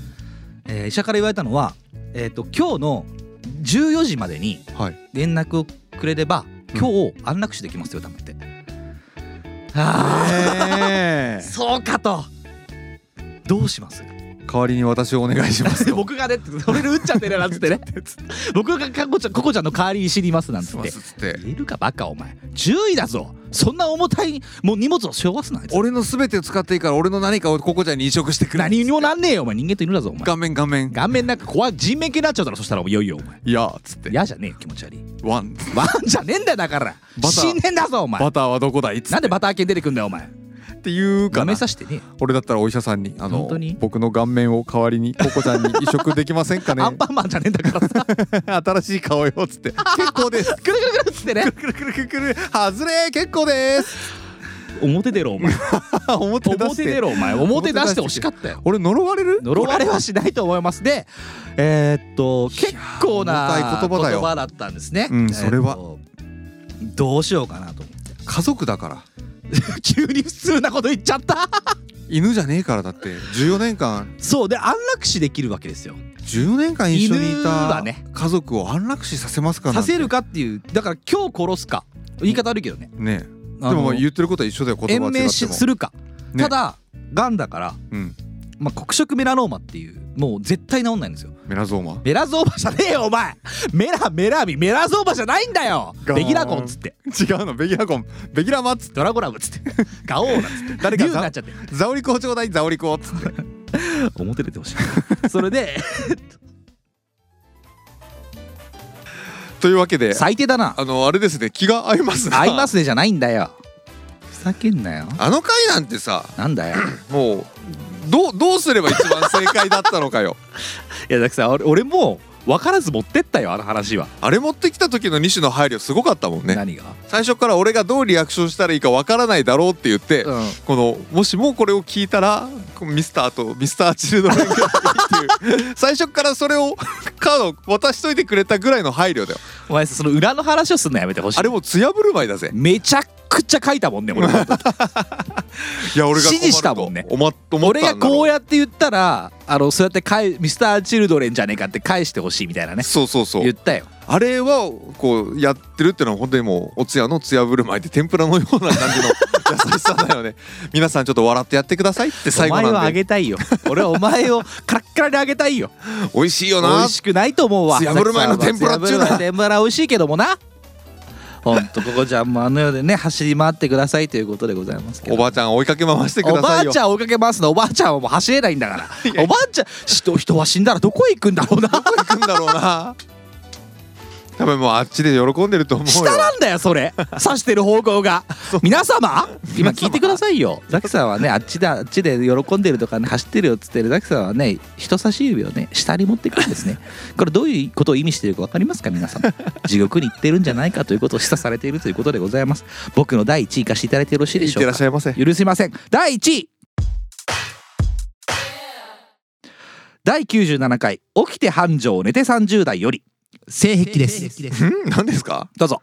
えー医者から言われたのは、えー、と今日の14時までにはい。連絡をくれれば今日安楽死できますよ多分って。ああ、え そうかと。どうします？代わりに私をお願いしますと。僕がね俺で打っちゃってるなっつってね。僕がかこちゃんココちゃんの代わりに知りますなんつしって。ますっつっているかバカお前。注意だぞ。そんな重たいもう荷物を背負わすな俺の全てを使っていいから俺の何かをココちゃんに移植してくれ。何にもなんねえよお前。人間と犬だぞお前。顔面顔面。顔面なんか怖い人面系になっちゃうだろそしたら。もういよいよお前。いやっつって。嫌じゃねえよ気持ち悪い。ワン。ワンじゃねえんだよだから。死んでんだぞお前。バターはどこだいっつって。なんでバター犬出てくんだよお前っていうか画な面さしてね。俺だったらお医者さんにあの本当に？僕の顔面を代わりにココちゃんに移植できませんかね。アンパンマンじゃねえんだからさ。新しい顔よっつって。結構です。くるくるくるっつってね。くるくるくるくる外れ結構です。表出ろお前。表出して。表出ろお前。表出してほしかったよ。俺呪われる？呪われはしないと思います。でえーっと結構な言葉だったんですね。うんそれは。えーどうしようかなと思って。家族だから 急に普通なこと言っちゃった。犬じゃねえからだって。14年間。そう。で安楽死できるわけですよ。14年間一緒にいたね。家族を安楽死させますかさせるかっていう。だから今日殺すか。言い方悪いけどね。ね。でもまあ言ってることは一緒だよ。言葉は違っ延命しするか、ね。ただがんだから、うん。まあ、黒色メラノーマっていうもう絶対治んないんですよ。メラゾーマ？メラゾーマじゃねえよお前。メラメラビメラゾーマじゃないんだよ。ベギラコンっつって。違うのベギラコン。ベギラマっつって。ドラゴラムっつって。ガオーナっつって。誰か竜になっちゃって。ザオリコちょうだいザオリコっつって。表出てほしい。それで。というわけで最低だな。あのあれですね気が合いますな。合いますねじゃないんだよ。ふざけんなよ。あの回なんてさなんだよ。もうどうどうすれば一番正解だったのかよ。いやだからさ俺俺も分からず持ってったよあの話は、あれ持ってきた時の西の配慮すごかったもんね。何が、最初から俺がどうリアクションしたらいいかわからないだろうって言って、うん、このもしもこれを聞いたらこうミスターとミスターチルドレンがいいっていう。最初からそれをカード渡しといてくれたぐらいの配慮だよ。お前さその裏の話をすんのやめてほしい。あれもう艶振る舞いだぜ。めちゃくちゃ書いたもんね俺 いや俺が指示したもんね。俺がこうやって言ったらあのそうやって返ミスターチルドレンじゃねえかって返してほしいみたいなね。そうそうそう。言ったよ。あれはこうやってるってのは本当にもうおつやの艶振る舞いで天ぷらのような感じの 優しさだよね。皆さんちょっと笑ってやってくださいって最後お前はあなんでげたいよ。俺はお前をカラッカラであげたいよ。美味しいよ美な味しくないと思うわ。艶振る舞いの天ぷらっちゅうの天ぷら美味しいけどもなほんとここちゃんもあの世でね走り回ってくださいということでございますけど。おばあちゃん追いかけ回してくだおばさいよ。あちゃん追いかけますのおばあちゃんはもう走れないんだから。おばあちゃん人人は死んだらどこへ行くんだろうな。どこ行くんだろうな多分もうあっちで喜んでると思うよ。下なんだよそれ。指してる方向が。皆様？今聞いてくださいよ。ザキさんはねあっちであっちで喜んでるとかね走ってるよっつってる。ザキさんはね人差し指をね下に持ってくるんですね。これどういうことを意味しているか分かりますか？皆様。地獄に行ってるんじゃないかということを示唆されているということでございます。僕の第1位化していただいてよろしいでいってしょうか？らっしゃいませ。許せません。第1位。第97回起きて繁盛寝て30代より性癖です。ん？何ですか？どうぞ。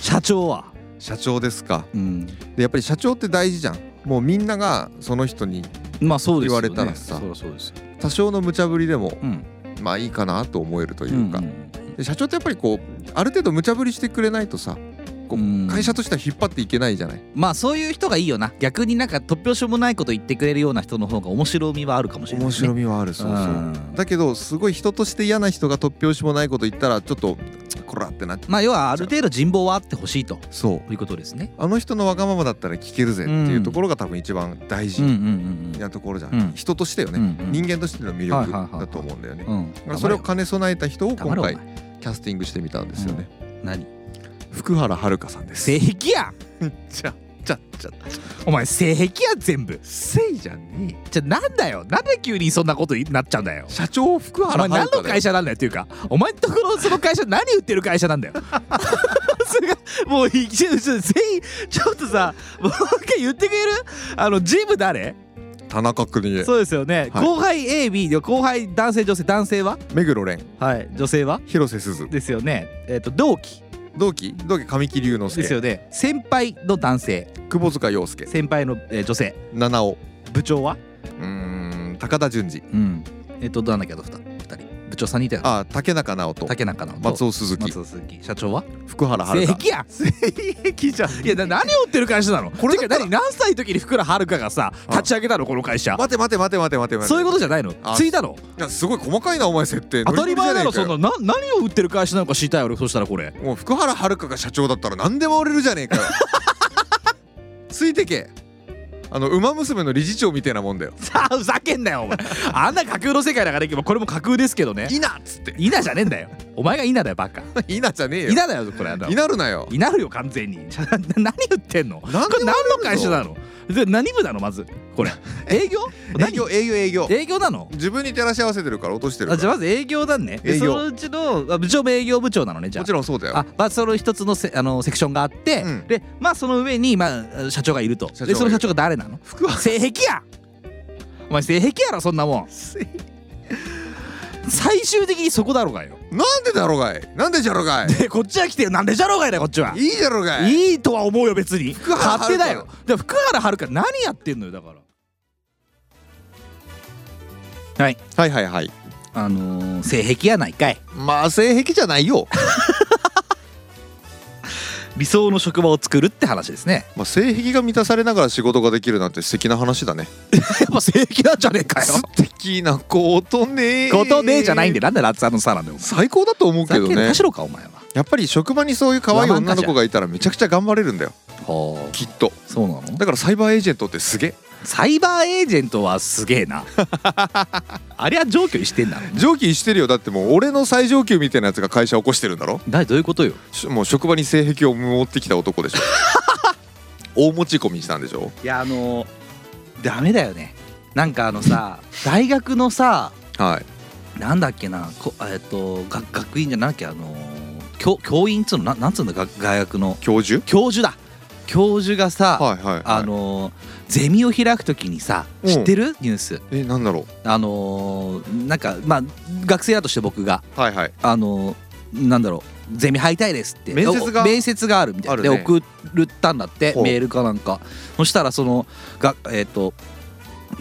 社長は？社長ですか。うん。でやっぱり社長って大事じゃん。もうみんながその人にまあそうですよね。言われたらさ。そうそうですよ。多少の無茶ぶりでもうん。まあいいかなと思えるというか、ん。で社長ってやっぱりこうある程度無茶ぶりしてくれないとさこう会社としては引っ張っていけないじゃない？まあそういう人がいいよな。逆になんか突拍子もないこと言ってくれるような人の方が面白みはあるかもしれない、ね、面白みはあるそうそう。うん。だけどすごい人として嫌な人が突拍子もないこと言ったらちょっとこらってなってまあ要はある程度人望はあってほしいと。そう。いうことですね。あの人のわがままだったら聞けるぜっていうところが多分一番大事なところじゃん、うん。人としてよね、うんうん。人間としての魅力だと思うんだよね、それを兼ね備えた人を今回キャスティングしてみたんですよね、何？福原遥さんです。性癖やん。じゃじゃじゃ。お前性癖やん全部。せいじゃねえ。じゃあなんだよ。なんで急にそんなことになっちゃうんだよ。社長福お原前何の会社なんだよっていうかお前んところその会社何売ってる会社なんだよそれがもう全員ちょっとさもう一回言ってくれる？あのジム誰？田中邦衛。そうですよね、はい。後輩 AB で後輩男性女性。男性は？目黒蓮。はい。女性は？広瀬すず。ですよね。えっ、と同期同期？同期神木隆之ですよ介ね。先輩の男性。窪塚洋介。先輩の、えー女性。七尾。部長は？うーん高田純次。うん。えっ、とどうなんだっけど二人二人部部長さんにいたよあ竹中直人。竹中の松尾鈴木。松尾鈴木。社長は？福原遥性癖や性癖じゃん。いやな何を売ってる会社なの？これ何何歳の時に福原遥がさあ。立ち上げたの？この会社。待て待て待て待て待て待て。そういうことじゃないの？あついたの？いやすごい細かいなお前設定。当たり前だろそんな。な何を売ってる会社なのか知りたい俺。そしたらこれ。もう福原遥が社長だったら何でも売れるじゃねえかよ。ついてけあの馬娘の理事長みたいなもんだよ。さあふざけんなよお前。あんな架空の世界だからこれも架空ですけどね。いなっつって。稲じゃねえんだよ。お前が稲だよバカ。いなじゃねえよ。稲だよこれあのいなるなよ。いなるよ完全に。な何言ってんの？何の会社なの？で何部なのまず？これ。営業？営業営業営業。営業なの？自分に照らし合わせてるから落としてるあじゃあまず営業だね。で営業。そのうちのあ部長も営業部長なのねじゃあ。もちろんそうだよ。あまあその一つのせあのセクションがあって、うん。でまあその上にまあ社長がいると。でその社長が誰なの？福原性癖や。お前性癖やろそんなもん最終的にそこだろうがよ。なんでだろうがい？なんでじゃろうがい？でこっちは来てよ。なんでじゃろうがいだよこっちは。いいじゃろうがい。いいとは思うよ別に。福原勝手だよ。でも福原遥何やってんのよだから。はい。はいはいはい。あのー、性癖やないかい。まあ性癖じゃないよ 理想の職場を作るって話ですね。まあ性癖が満たされながら仕事ができるなんて素敵な話だね。やっぱ性癖なんじゃねえかよ。素敵なことねことねえじゃないんでなんでラッツァのさなんだよ最高だと思うけどね。しろかお前は。やっぱり職場にそういう可愛い女の子がいたらめちゃくちゃ頑張れるんだよ。はきっと。あそうなの？だからサイバーエージェントってすげえサイバーエージェントはすげえな。あれは上級してんだろ上記してるよ。だってもう俺の最上級みたいなやつが会社起こしてるんだろ？だどういうことよ？しもう職場に性癖を持ってきた男でしょ。大持ち込みしたんでしょ？いやあのー、ダメだよね。なんかあのさ大学のさはい。なんだっけなこえっと学学院じゃなんだっけあのー教教員っつうの？ななんつうんだが大学の。教授？教授だ。教授がさ、はいはい、はい、あのーゼミを開くときにさうん。知ってる？ニュース。えなんだろあのーなんかまあ学生だとして僕がうはいはい。あのーなんだろう？ゼミ入りたいですって。面接がお面接があるみたいな、あるね。で送ったんだってメールかなんか。そしたらそのがえっ、と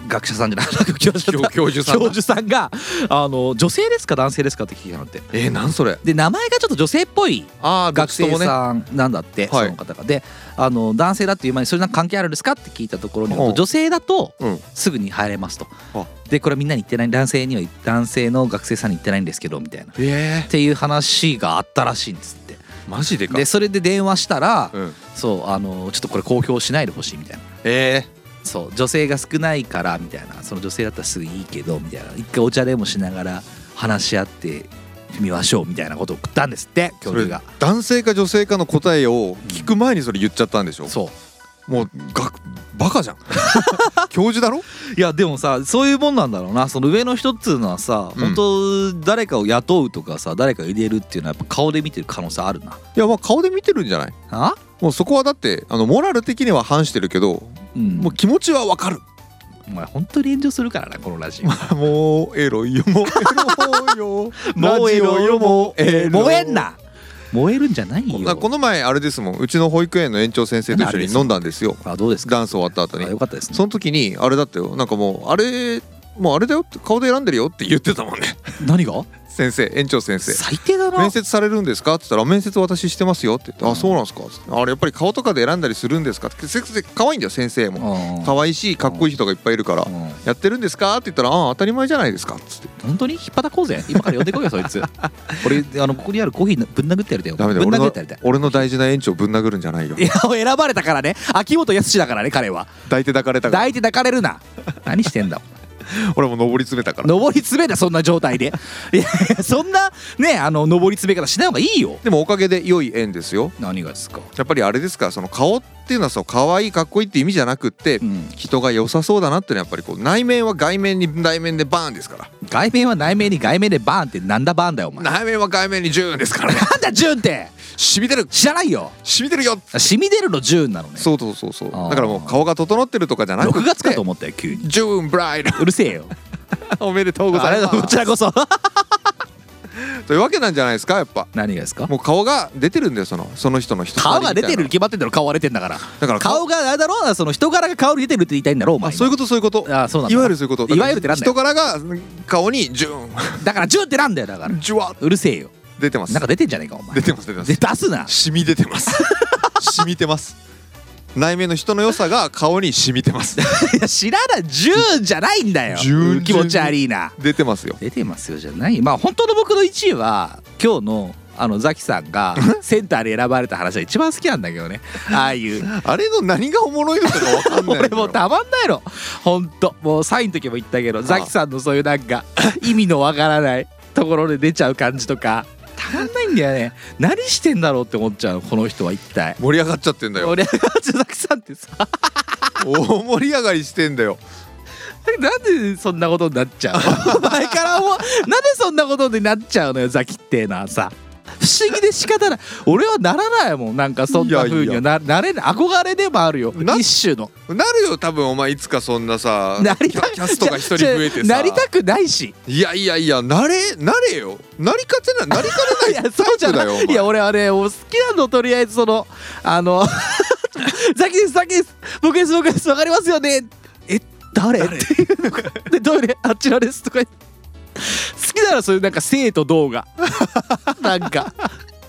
学者さんじゃない教授教教授さん教授さんがあの女性ですか男性ですかって聞いたのって。えなんそれ？で名前がちょっと女性っぽいああ学生さんなんだって、はい。その方が。であの男性だっていう前にそれなんか関係あるんですかって聞いたところによるとう。ん女性だとうん。すぐに入れますと。あ。でこれはみんなに言ってない男性には男性の学生さんに言ってないんですけどみたいな。っえていう話があったらしいんですって。ー、マジでか。でそれで電話したら、うん。そうあのちょっとこれ公表しないでほしいみたいな。えそう女性が少ないからみたいな。その女性だったらすぐいいけどみたいな。一回お茶でもしながら話し合ってみましょうみたいなことを送ったんですって教授が。男性か女性かの答えを聞く前にそれ言っちゃったんでしょ、そう。もうがバカじゃん。教授だろ？いやでもさそういうもんなんだろうな。その上の人っつうのはさ、うん。本当誰かを雇うとかさ誰かを入れるっていうのはやっぱ顔で見てる可能性あるな。いやまあ顔で見てるんじゃない？あ？もうそこはだってあのモラル的には反してるけど、うん。もう気持ちはわかるお前本当に炎上するからなこのラジオ。もうエロいよもうエロいよ。もうエロよ もうエロ。燃えんな。燃えるんじゃないこよこの前あれですもん。うちの保育園の園長先生と一緒に飲んだんですよ。あどうですか？ダンス終わった後あによかったですね。その時にあれだったよ。なんかもうあれもうあれだよって顔で選んでるよって言ってたもんね。何が？先生園長先生。最低だな。面接されるんですか？って言ったら面接私してますよって言って、あそうなんですか？ってあれやっぱり顔とかで選んだりするんですか？って先生可愛いんだよ先生も。うん。可愛いしかっこいい人がいっぱいいるから。うん。やってるんですか？って言ったらああ当たり前じゃないですか。っつって。本当に引っ叩こうぜ。今から呼んでこいよそいつ。俺あのここにあるコーヒーぶん殴ってやりたいよ。ダメだよ。俺の俺の大事な園長ぶん殴るんじゃないよ。いや選ばれたからね。秋元康だからね彼は。抱いて抱かれたから。抱いて抱かれるな。何してんだ 俺も上り詰めたから。上り詰めだそんな状態で。いやいやそんなねあの上り詰め方しない方がいいよ。でもおかげで良い縁ですよ。何がですか？やっぱりあれですか？その顔っていうのはそう可愛いかっこいいって意味じゃなくってうん。人が良さそうだなっていうのはやっぱりこう内面は外面に内面でバーンですから。外面は内面に外面でバーンってなんだバーンだよお前。なん内面は外面にジューンですからね。だジューンって？染みてる。知らないよ。染みてるよ染み出るのジューンなのね。そうそうそうそう。だからもう顔が整ってるとかじゃなくて6月かと思ったよ急に。ジューンブライド うるせえよ。おめでとうございます。こちらこそ というわけなんじゃないですかやっぱ。何がですか？もう顔が出てるんだよそのその人の人顔が出てるに決まってんだろ顔は出てんだから。だから顔があれだろその人柄が顔に出てるって言いたいんだろお前あそういうことそういうこと。あそうなんだ。いわゆるそういうこと。いわゆるってなんだよ。人柄が顔にジューン。だからジュンってなんだよだから。ジュワッ。うるせえよ。出てます。なんか出てんじゃねえかお前。出てます出てます。で出すな。染み出てます。染みてます内面の人の良さが顔に染みてます。いや知らない。ジュンじゃないんだよ。気持ち悪いな。出てますよ。出てますよじゃない。まあ本当の僕の1位は今日のあのザキさんがセンターで選ばれた話が一番好きなんだけどね。ああいう。あれの何がおもろいのかが分かんない俺もうたまんないの。ほんともうサインの時も言ったけどザキさんのそういうなんか 意味のわからないところで出ちゃう感じとかたまんないんだよね。何してんだろうって思っちゃうこの人は一体。盛り上がっちゃってんだよ。俺がザキさんってさ。大盛り上がりしてんだよ。なんでそんなことになっちゃうの？前からもなんでそんなことになっちゃうのよザキってのはさ。不思議で仕方ない。俺はならないもん。なんかそんな風には。ななれない憧れでもあるよ。な一種の。なるよ多分お前いつかそんなさなりたキャストが一人増えてさ。なりたくないし。いやいやいやなれなれよ。なりかてななりかいやねないそうじゃない。いや俺はねもう好きなのとりあえずそのあの ザキですザキです。僕です僕です。わかりますよね。え誰？っていうのが。でトイレあちらですとか言って好きならそういうなんか生と動画 なんか。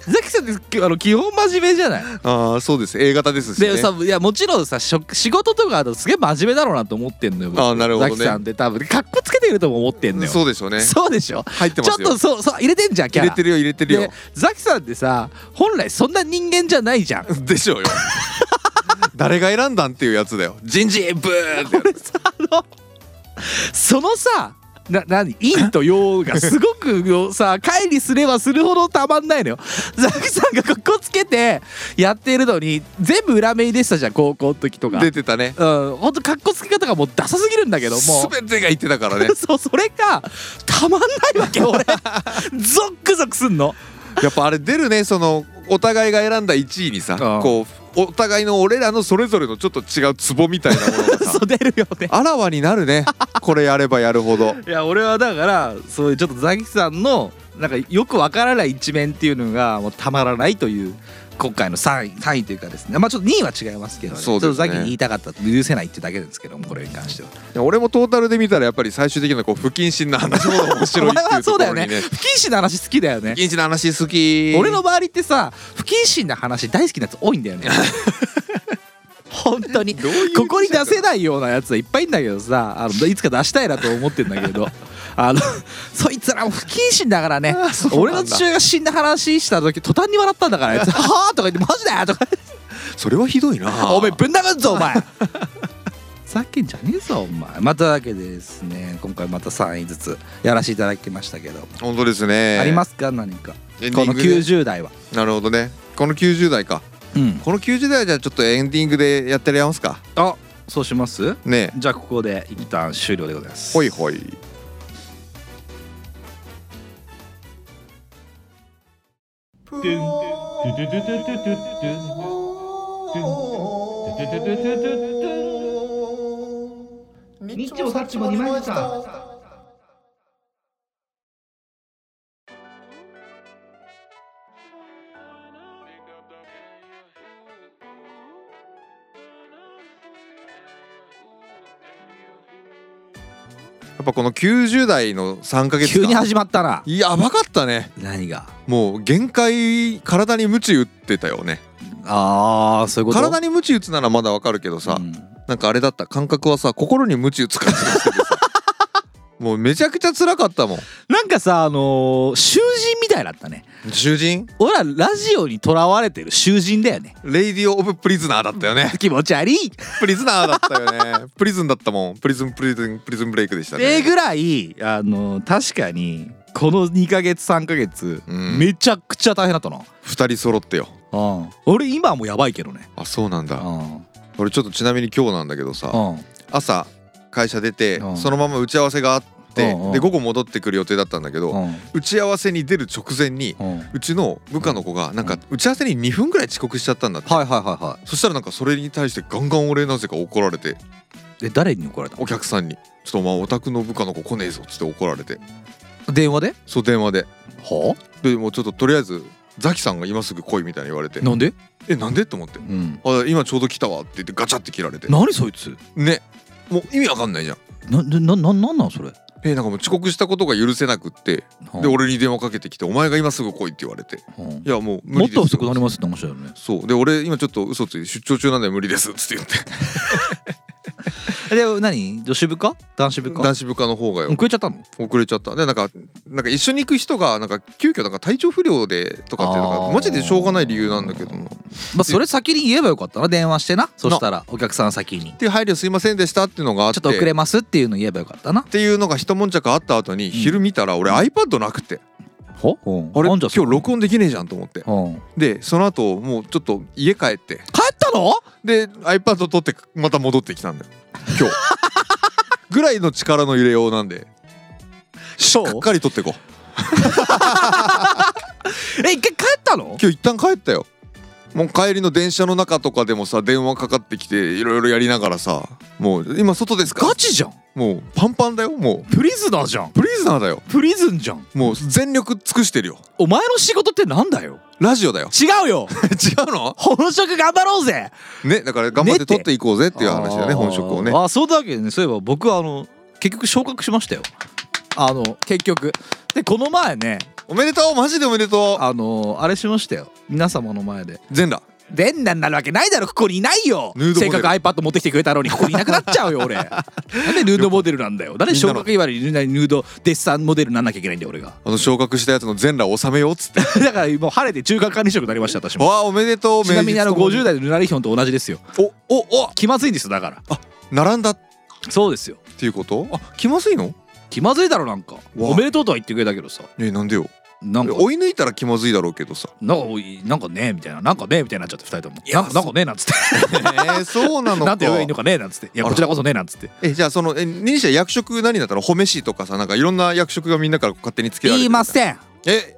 ザキさんってあの基本真面目じゃない？ああそうです。A 型ですしね。でさいやもちろんさしょ仕事とかだとすげえ真面目だろうなと思ってんのよ。僕あーなるほどね。ザキさんって多分。かっこつけてるとも思ってんのよ。そうでしょうね。そうでしょ？入ってますよ。ちょっとそうそう入れてんじゃんキャラ。入れてるよ入れてるよ。でザキさんってさ本来そんな人間じゃないじゃん。でしょうよ。誰が選んだんっていうやつだよ。人事ブーってや俺さあのそのさな何？陰と陽がすごくよさ乖離すればするほどたまんないのよ。ザキさんがかっこつけてやってるのに全部裏目でしたじゃん高校の時とか。出てたね。うん。ほんとかっこつけ方がもうダサすぎるんだけども。全てが言ってたからね。そうそれがたまんないわけ俺。ゾックゾクすんの。やっぱあれ出るねそのお互いが選んだ1位にさうん。こうお互いの俺らのそれぞれのちょっと違うツボみたいなものがさ るよね。あらわになるね。これやればやるほど。いや俺はだからそういうちょっとザキさんのなんかよくわからない一面っていうのがもうたまらないという今回の3位3位というかですね。まあちょっと2位は違いますけど、ね、そうですね。ちょっとザキに言いたかった許せないっていうだけですけどもこれに関しては、俺もトータルで見たらやっぱり最終的なこう不謹慎な話も 面白いっていうとそうだよね。ころにね不謹慎な話好きだよね。不謹慎な話好き。俺の周りってさ不謹慎な話大好きなやつ多いんだよね。本当に。ここに出せないようなやつはいっぱいいんだけどさあのいつか出したいなと思ってんだけどあの そいつらも不謹慎だからね。俺の父親が死んだ話した時途端に笑ったんだから はあとか言ってマジだよとか。それはひどいな。おめえぶん殴んぞお前。ふざけんじゃねえぞお前。まただけでですね今回また3位ずつやらせていただきましたけど、本当ですね。ありますか何か。このエンディングで。90代は。なるほどね。この90代か。うん。この90代はじゃあちょっとエンディングでやってやりますか。あそうします？ねえ。じゃあここで一旦終了でございます。ほいほいニッチもサッチも二枚舌やっぱこの90代の3ヶ月間急に始まったなやばかったね何がもう限界体に鞭打ってたよね。ああそういうこと？体に鞭打つならまだわかるけどさ、うん。なんかあれだった。感覚はさ心に鞭打つ感じがしててさ。もうめちゃくちゃ辛かったもん。なんかさあのー囚人みたいだったね。囚人？俺らラジオにとらわれてる囚人だよね。 Radio of Prisoner だったよね。気持ち悪い。 Prisoner だったよね。 Prison だったもん。 Prison prison Prison Break でしたね。えぐらいあのー確かにこの2ヶ月3ヶ月、うん。めちゃくちゃ大変だったな。2人揃ってよ。うん。俺今はもうやばいけどね。あそうなんだ。うん。俺ちょっとちなみに今日なんだけどさうん。朝会社出てうん。そのまま打ち合わせがあってで午後戻ってくる予定だったんだけどうん。打ち合わせに出る直前にうちの部下の子がなんか打ち合わせに2分ぐらい遅刻しちゃったんだって。はいはいはいはそしたらなんかそれに対してガンガン俺なぜか怒られて。いえ誰に怒られたの？お客さんに「ちょっとお前オタクの部下の子来ねえぞ」っつって怒られて電話で？そう電話で。はでもうちょっととりあえずザキさんが今すぐ来いみたいに言われて。なんで？えなんで？と思って。うん。あ今ちょうど来たわって言ってガチャって切られて。何そいつ？ね。もう意味わかんないじゃん。ななななんなんそれ？えなんかもう遅刻したことが許せなくってで俺に電話かけてきて「お前が今すぐ来い」って言われて。うん「いやもう無もっ理です」と遅くなりますって話だよね。そう。で俺今ちょっと嘘ついて出張中なんで無理ですっつって言って で何？女子部か？男子部か？男子部下の方がよ。遅れちゃったの？遅れちゃった。でなんかなんか一緒に行く人がなんか急遽なんか体調不良でとかってなんかマジでしょうがない理由なんだけどなっまあそれ先に言えばよかったな電話してな。そしたらお客さん先に。ていう配慮すいませんでしたっていうのがあって。ちょっと遅れますっていうの言えばよかったな。っていうのが一悶着あった後に昼見たら俺 iPad なくて。ほ？あれ？今日録音できねえじゃんと思って。うん。でその後もうちょっと家帰って。帰ったの？で iPad 取ってまた戻ってきたんだよ今日。ぐらいの力の入れようなんで。しっかり取ってこ え一回帰ったの？今日一旦帰ったよもう帰りの電車の中とかでもさ電話かかってきていろいろやりながらさもう今外ですかガチじゃん。もうパンパンだよもプリズナーじゃん。うプリズナーだよ。プリズンじゃん。もう全力尽くしてるよ。お前の仕事ってなんだよ。ラジオだよ。違うよ。違うの？本職頑張ろうぜ。ねだから頑張って取っていこうぜっていう話だよね本職をね。あそうだけどねそういえば僕はあの結局昇格しましたよ。あの結局。でこの前ねおめでとうマジでおめでとう。あのあれしましたよ。皆様の前で。全裸。全裸になるわけないだろ。ここにいないよ。せっかく iPad 持ってきてくれたのにここにいなくなっちゃうよ俺。なんでヌードモデルなんだよ。なんで昇格言われるヌードデッサンモデルになんなきゃいけないんだよ俺が。あの昇格したやつの全裸を収めようっつって。だからもう晴れて中間管理職になりました私も。わあおめでとうちなみにあの名実とも50代のヌナリヒョンと同じですよ。おおお。気まずいんですよだから。並んだ。っそうですよ。ていうこと？あ気まずいの？気まずいだろなんか。わ。おめでとうとは言ってくれたけどさ。えなんでよ。なんか。追い抜いたら気まずいだろうけどさ。なんかなんかねみたいな。なんかねみたいになっちゃって二人とも。いやなんかなんかねなんつって。えー、そうなのか。なんて言えばいいのかねなんつって。いやこちらこそねなんつって。えじゃあそのえニシャ役職何だったら褒めしとかさなんかいろんな役職がみんなから勝手につけられて言いまんせん。え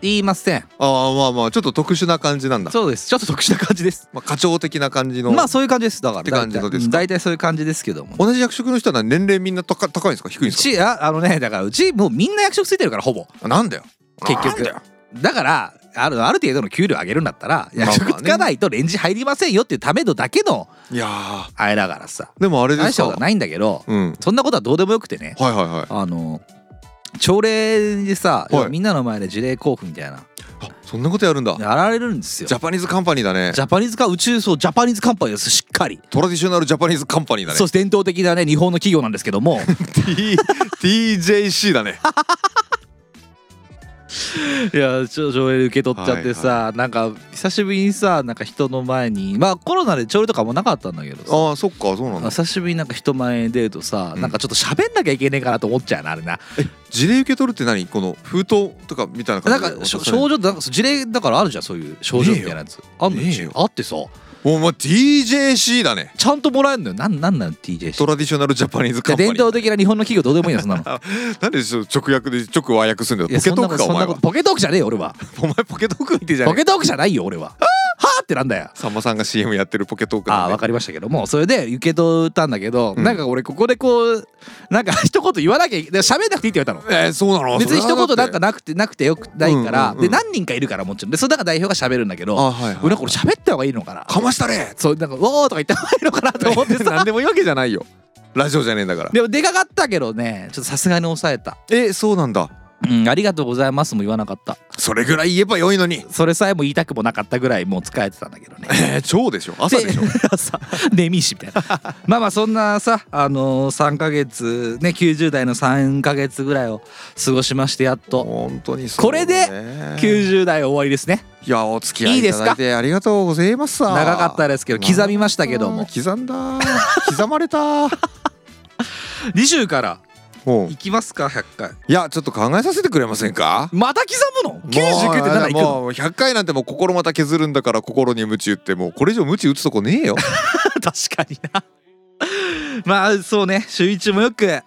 言いません。ああまあまあちょっと特殊な感じなんだ。そうです。ちょっと特殊な感じです。まあ課長的な感じの、まあそういう感じです。だからって感じのですか？大体そういう感じですけども。同じ役職の人は年齢みんな高高いんですか？低いんうですか？ちああのねだからうちもうみんな役職ついてるからほぼ。あなんだよ。結局。だよ。だからあるある程度の給料上げるんだったら役職つかないとレンジ入りませんよっていうためのだけのいやー。あれだからさ。でもあれですか？大したことはないんだけどうん。そんなことはどうでもよくてね。はいはいはい。あの朝礼でさ、はい。みんなの前で事例交付みたいな。あそんなことやるんだ。やられるんですよ。ジャパニーズカンパニーだね。ジャパニーズか宇宙そうジャパニーズカンパニーですしっかり、トラディショナルジャパニーズカンパニーだね。そうです伝統的なね日本の企業なんですけども。T TJC だね いや朝礼受け取っちゃってさ、なんか久しぶりにさなんか人の前にまあコロナで朝礼とかもなかったんだけどさああそっかそうなんだ。久しぶりになんか人前に出るとさ、うん。なんかちょっと喋んなきゃいけねえかなと思っちゃうなあれな。事例受け取るって何？この封筒とかみたいななん感じでかしょ渡される症状ってなんか事例だからあるじゃんそういう症状みたいなやつ。あんのねえよ。あってさお前 TJC だね。ちゃんともらえるのよ。なんなんなの TJ トラディショナルジャパニーズカンパニー伝統的な日本の企業どうでもいいやつなの。なんで直訳で直和訳すんだよ。ポケトークかお前ポケトークじゃねえよ俺は。お前ポケトーク見てじゃねえポケトークじゃないよ俺は。はあってなんだよ。さんまさんが CM やってるポケトークああ分かりましたけど。もそれで受け取ったんだけど、うん。なんか俺ここでこうなんか一言言わなきゃ喋んなくていいって言われたの。えー、そうなの？別に一言なんかななくてなくてよくないから、うんうんうんで何人かいるからもちろん。でそれだから代表が喋るんだけどあはいはい。俺なんか俺喋った方がいいのかな。かましたれそうなんか「おー」とか言った方がいいのかなと思ってさ。何でもいいわけじゃないよ。ラジオじゃねえんだから。でもでかかったけどねちょっとさすがに抑えた。えそうなんだ「うんありがとうございます」も言わなかった。それぐらい言えばよいのに。それさえも言いたくもなかったぐらいもう使えてたんだけどね。えー、超でしょ。朝でしょ。で朝眠いしみたいな。まあまあそんなさあのー、3ヶ月ね90代の3ヶ月ぐらいを過ごしましてやっと。本当にそうこれでね90代終わりですね。いやお付き合いいいいですか？ただいてありがとうございます。さ長かったですけど刻みましたけども。刻んだ。刻まれた。次週から行きますか100回。いやちょっと考えさせてくれませんか？また刻むの ?99 って7いくのもう100回なんてもう心また削るんだから心に鞭打ってもうこれ以上鞭打つとこねえよ。確かにな。まあそうね。週一もよく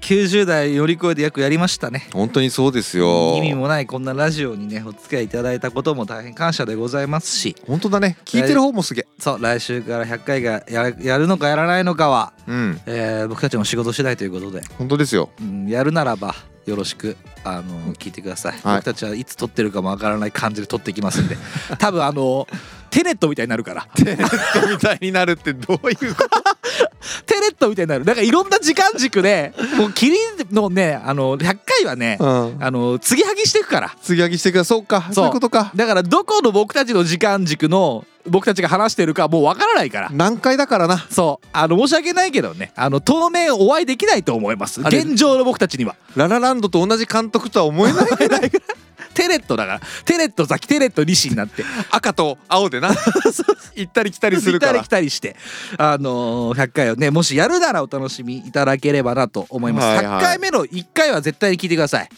90代乗り越えて約やりましたね。本当にそうですよ。意味もないこんなラジオにねお付き合いいただいたことも大変感謝でございますし。本当だね。聞いてる方もすげえ。そう来週から100回がやるやるのかやらないのかは、うん。えー僕たちの仕事次第ということで、本当ですよ。うん、やるならばよろしくあの聞いてください、はい。僕たちはいつ撮ってるかもわからない感じで撮っていきますんで。多分あのテネットみたいになるから。テネットみたいになるってどういうこと？テネットみたいになる。なんかいろんな時間軸でもうキリンのねあの100回はね、うん。あの継ぎはぎしていくから。継ぎはぎしてくだそうか。そう。いうことか。だからどこの僕たちの時間軸の僕たちが話してるかもうわからないから。何回だからな。そう。あの申し訳ないけどね。あの当面お会いできないと思います。現状の僕たちには。ララランドと同じ監督とは思えないぐらいテレットだからテレットザキテレット西になって。赤と青でな。行ったり来たりするから。行ったり来たりして。あのー100回を。ねもしやるならお楽しみいただければなと思います、はいはい。100回目の1回は絶対に聞いてください。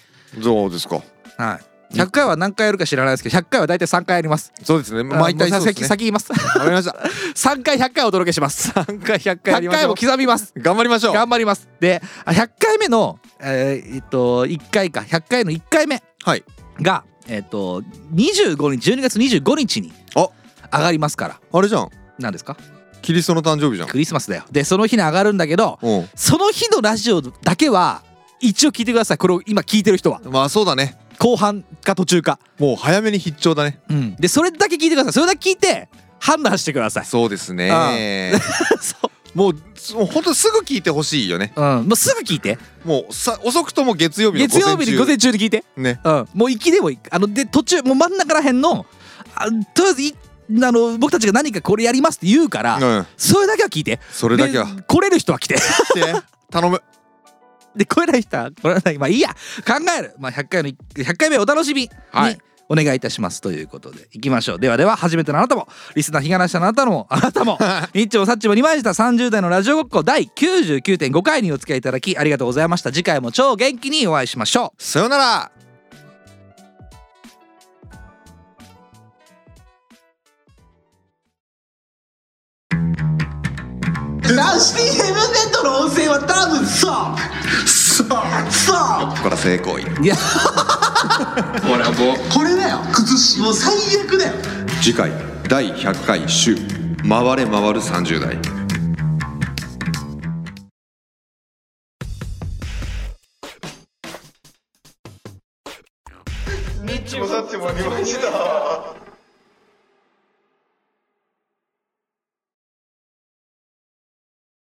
そうですか。はい。100回は何回やるか知らないですけど100回は大体3回やります。そうですね。毎回そうです先ね先言います。わかりました。3回100回お届けします。3回100回やり100回もましょう。刻みます。頑張りましょう。頑張ります。であ100回目のえーえっと1回か。100回の1回目。はいがえっと25日12月25日にあ。上がりますから。あれじゃん。何ですか？キリストの誕生日じゃん。クリスマスだよ。でその日に上がるんだけどうん。その日のラジオだけは一応聞いてください。これを今聞いてる人は。まあそうだね。後半か途中か。もう早めに必聴だね。うん。でそれだけ聞いてください。それだけ聞いて判断してください。そうですね。そ もうもうほんとすぐ聞いてほしいよね。ううん。もうすぐ聞いて。もうさ遅くとも月曜日の月曜日に午前中で聞いて。ね。うん。もう行きでもいい。あので途中もう真ん中らへんのあとりあえずいあの僕たちが何かこれやりますって言うから、うん。それだけは聞いて。それだけは。で来れる人は来て。来て。頼む。で来れない人は来れない。まあいいや。考える、まあ、100回の100回目お楽しみに。はいお願いいたしますということでいきましょう。ではでは初めてのあなたもリスナー日がなしたのあなたもあなたもニッチもサッチも2枚した30代のラジオごっこ第99.5回にお付き合いいただきありがとうございました次回も超元気にお会いしましょう。さよなら。ラシティヘブンネットの温泉は多分そう。これ成功いや。俺はもう。これだよ。崩し。もう最悪だよ。次回第100回週回れ回る30代。ニッチもサッチもありました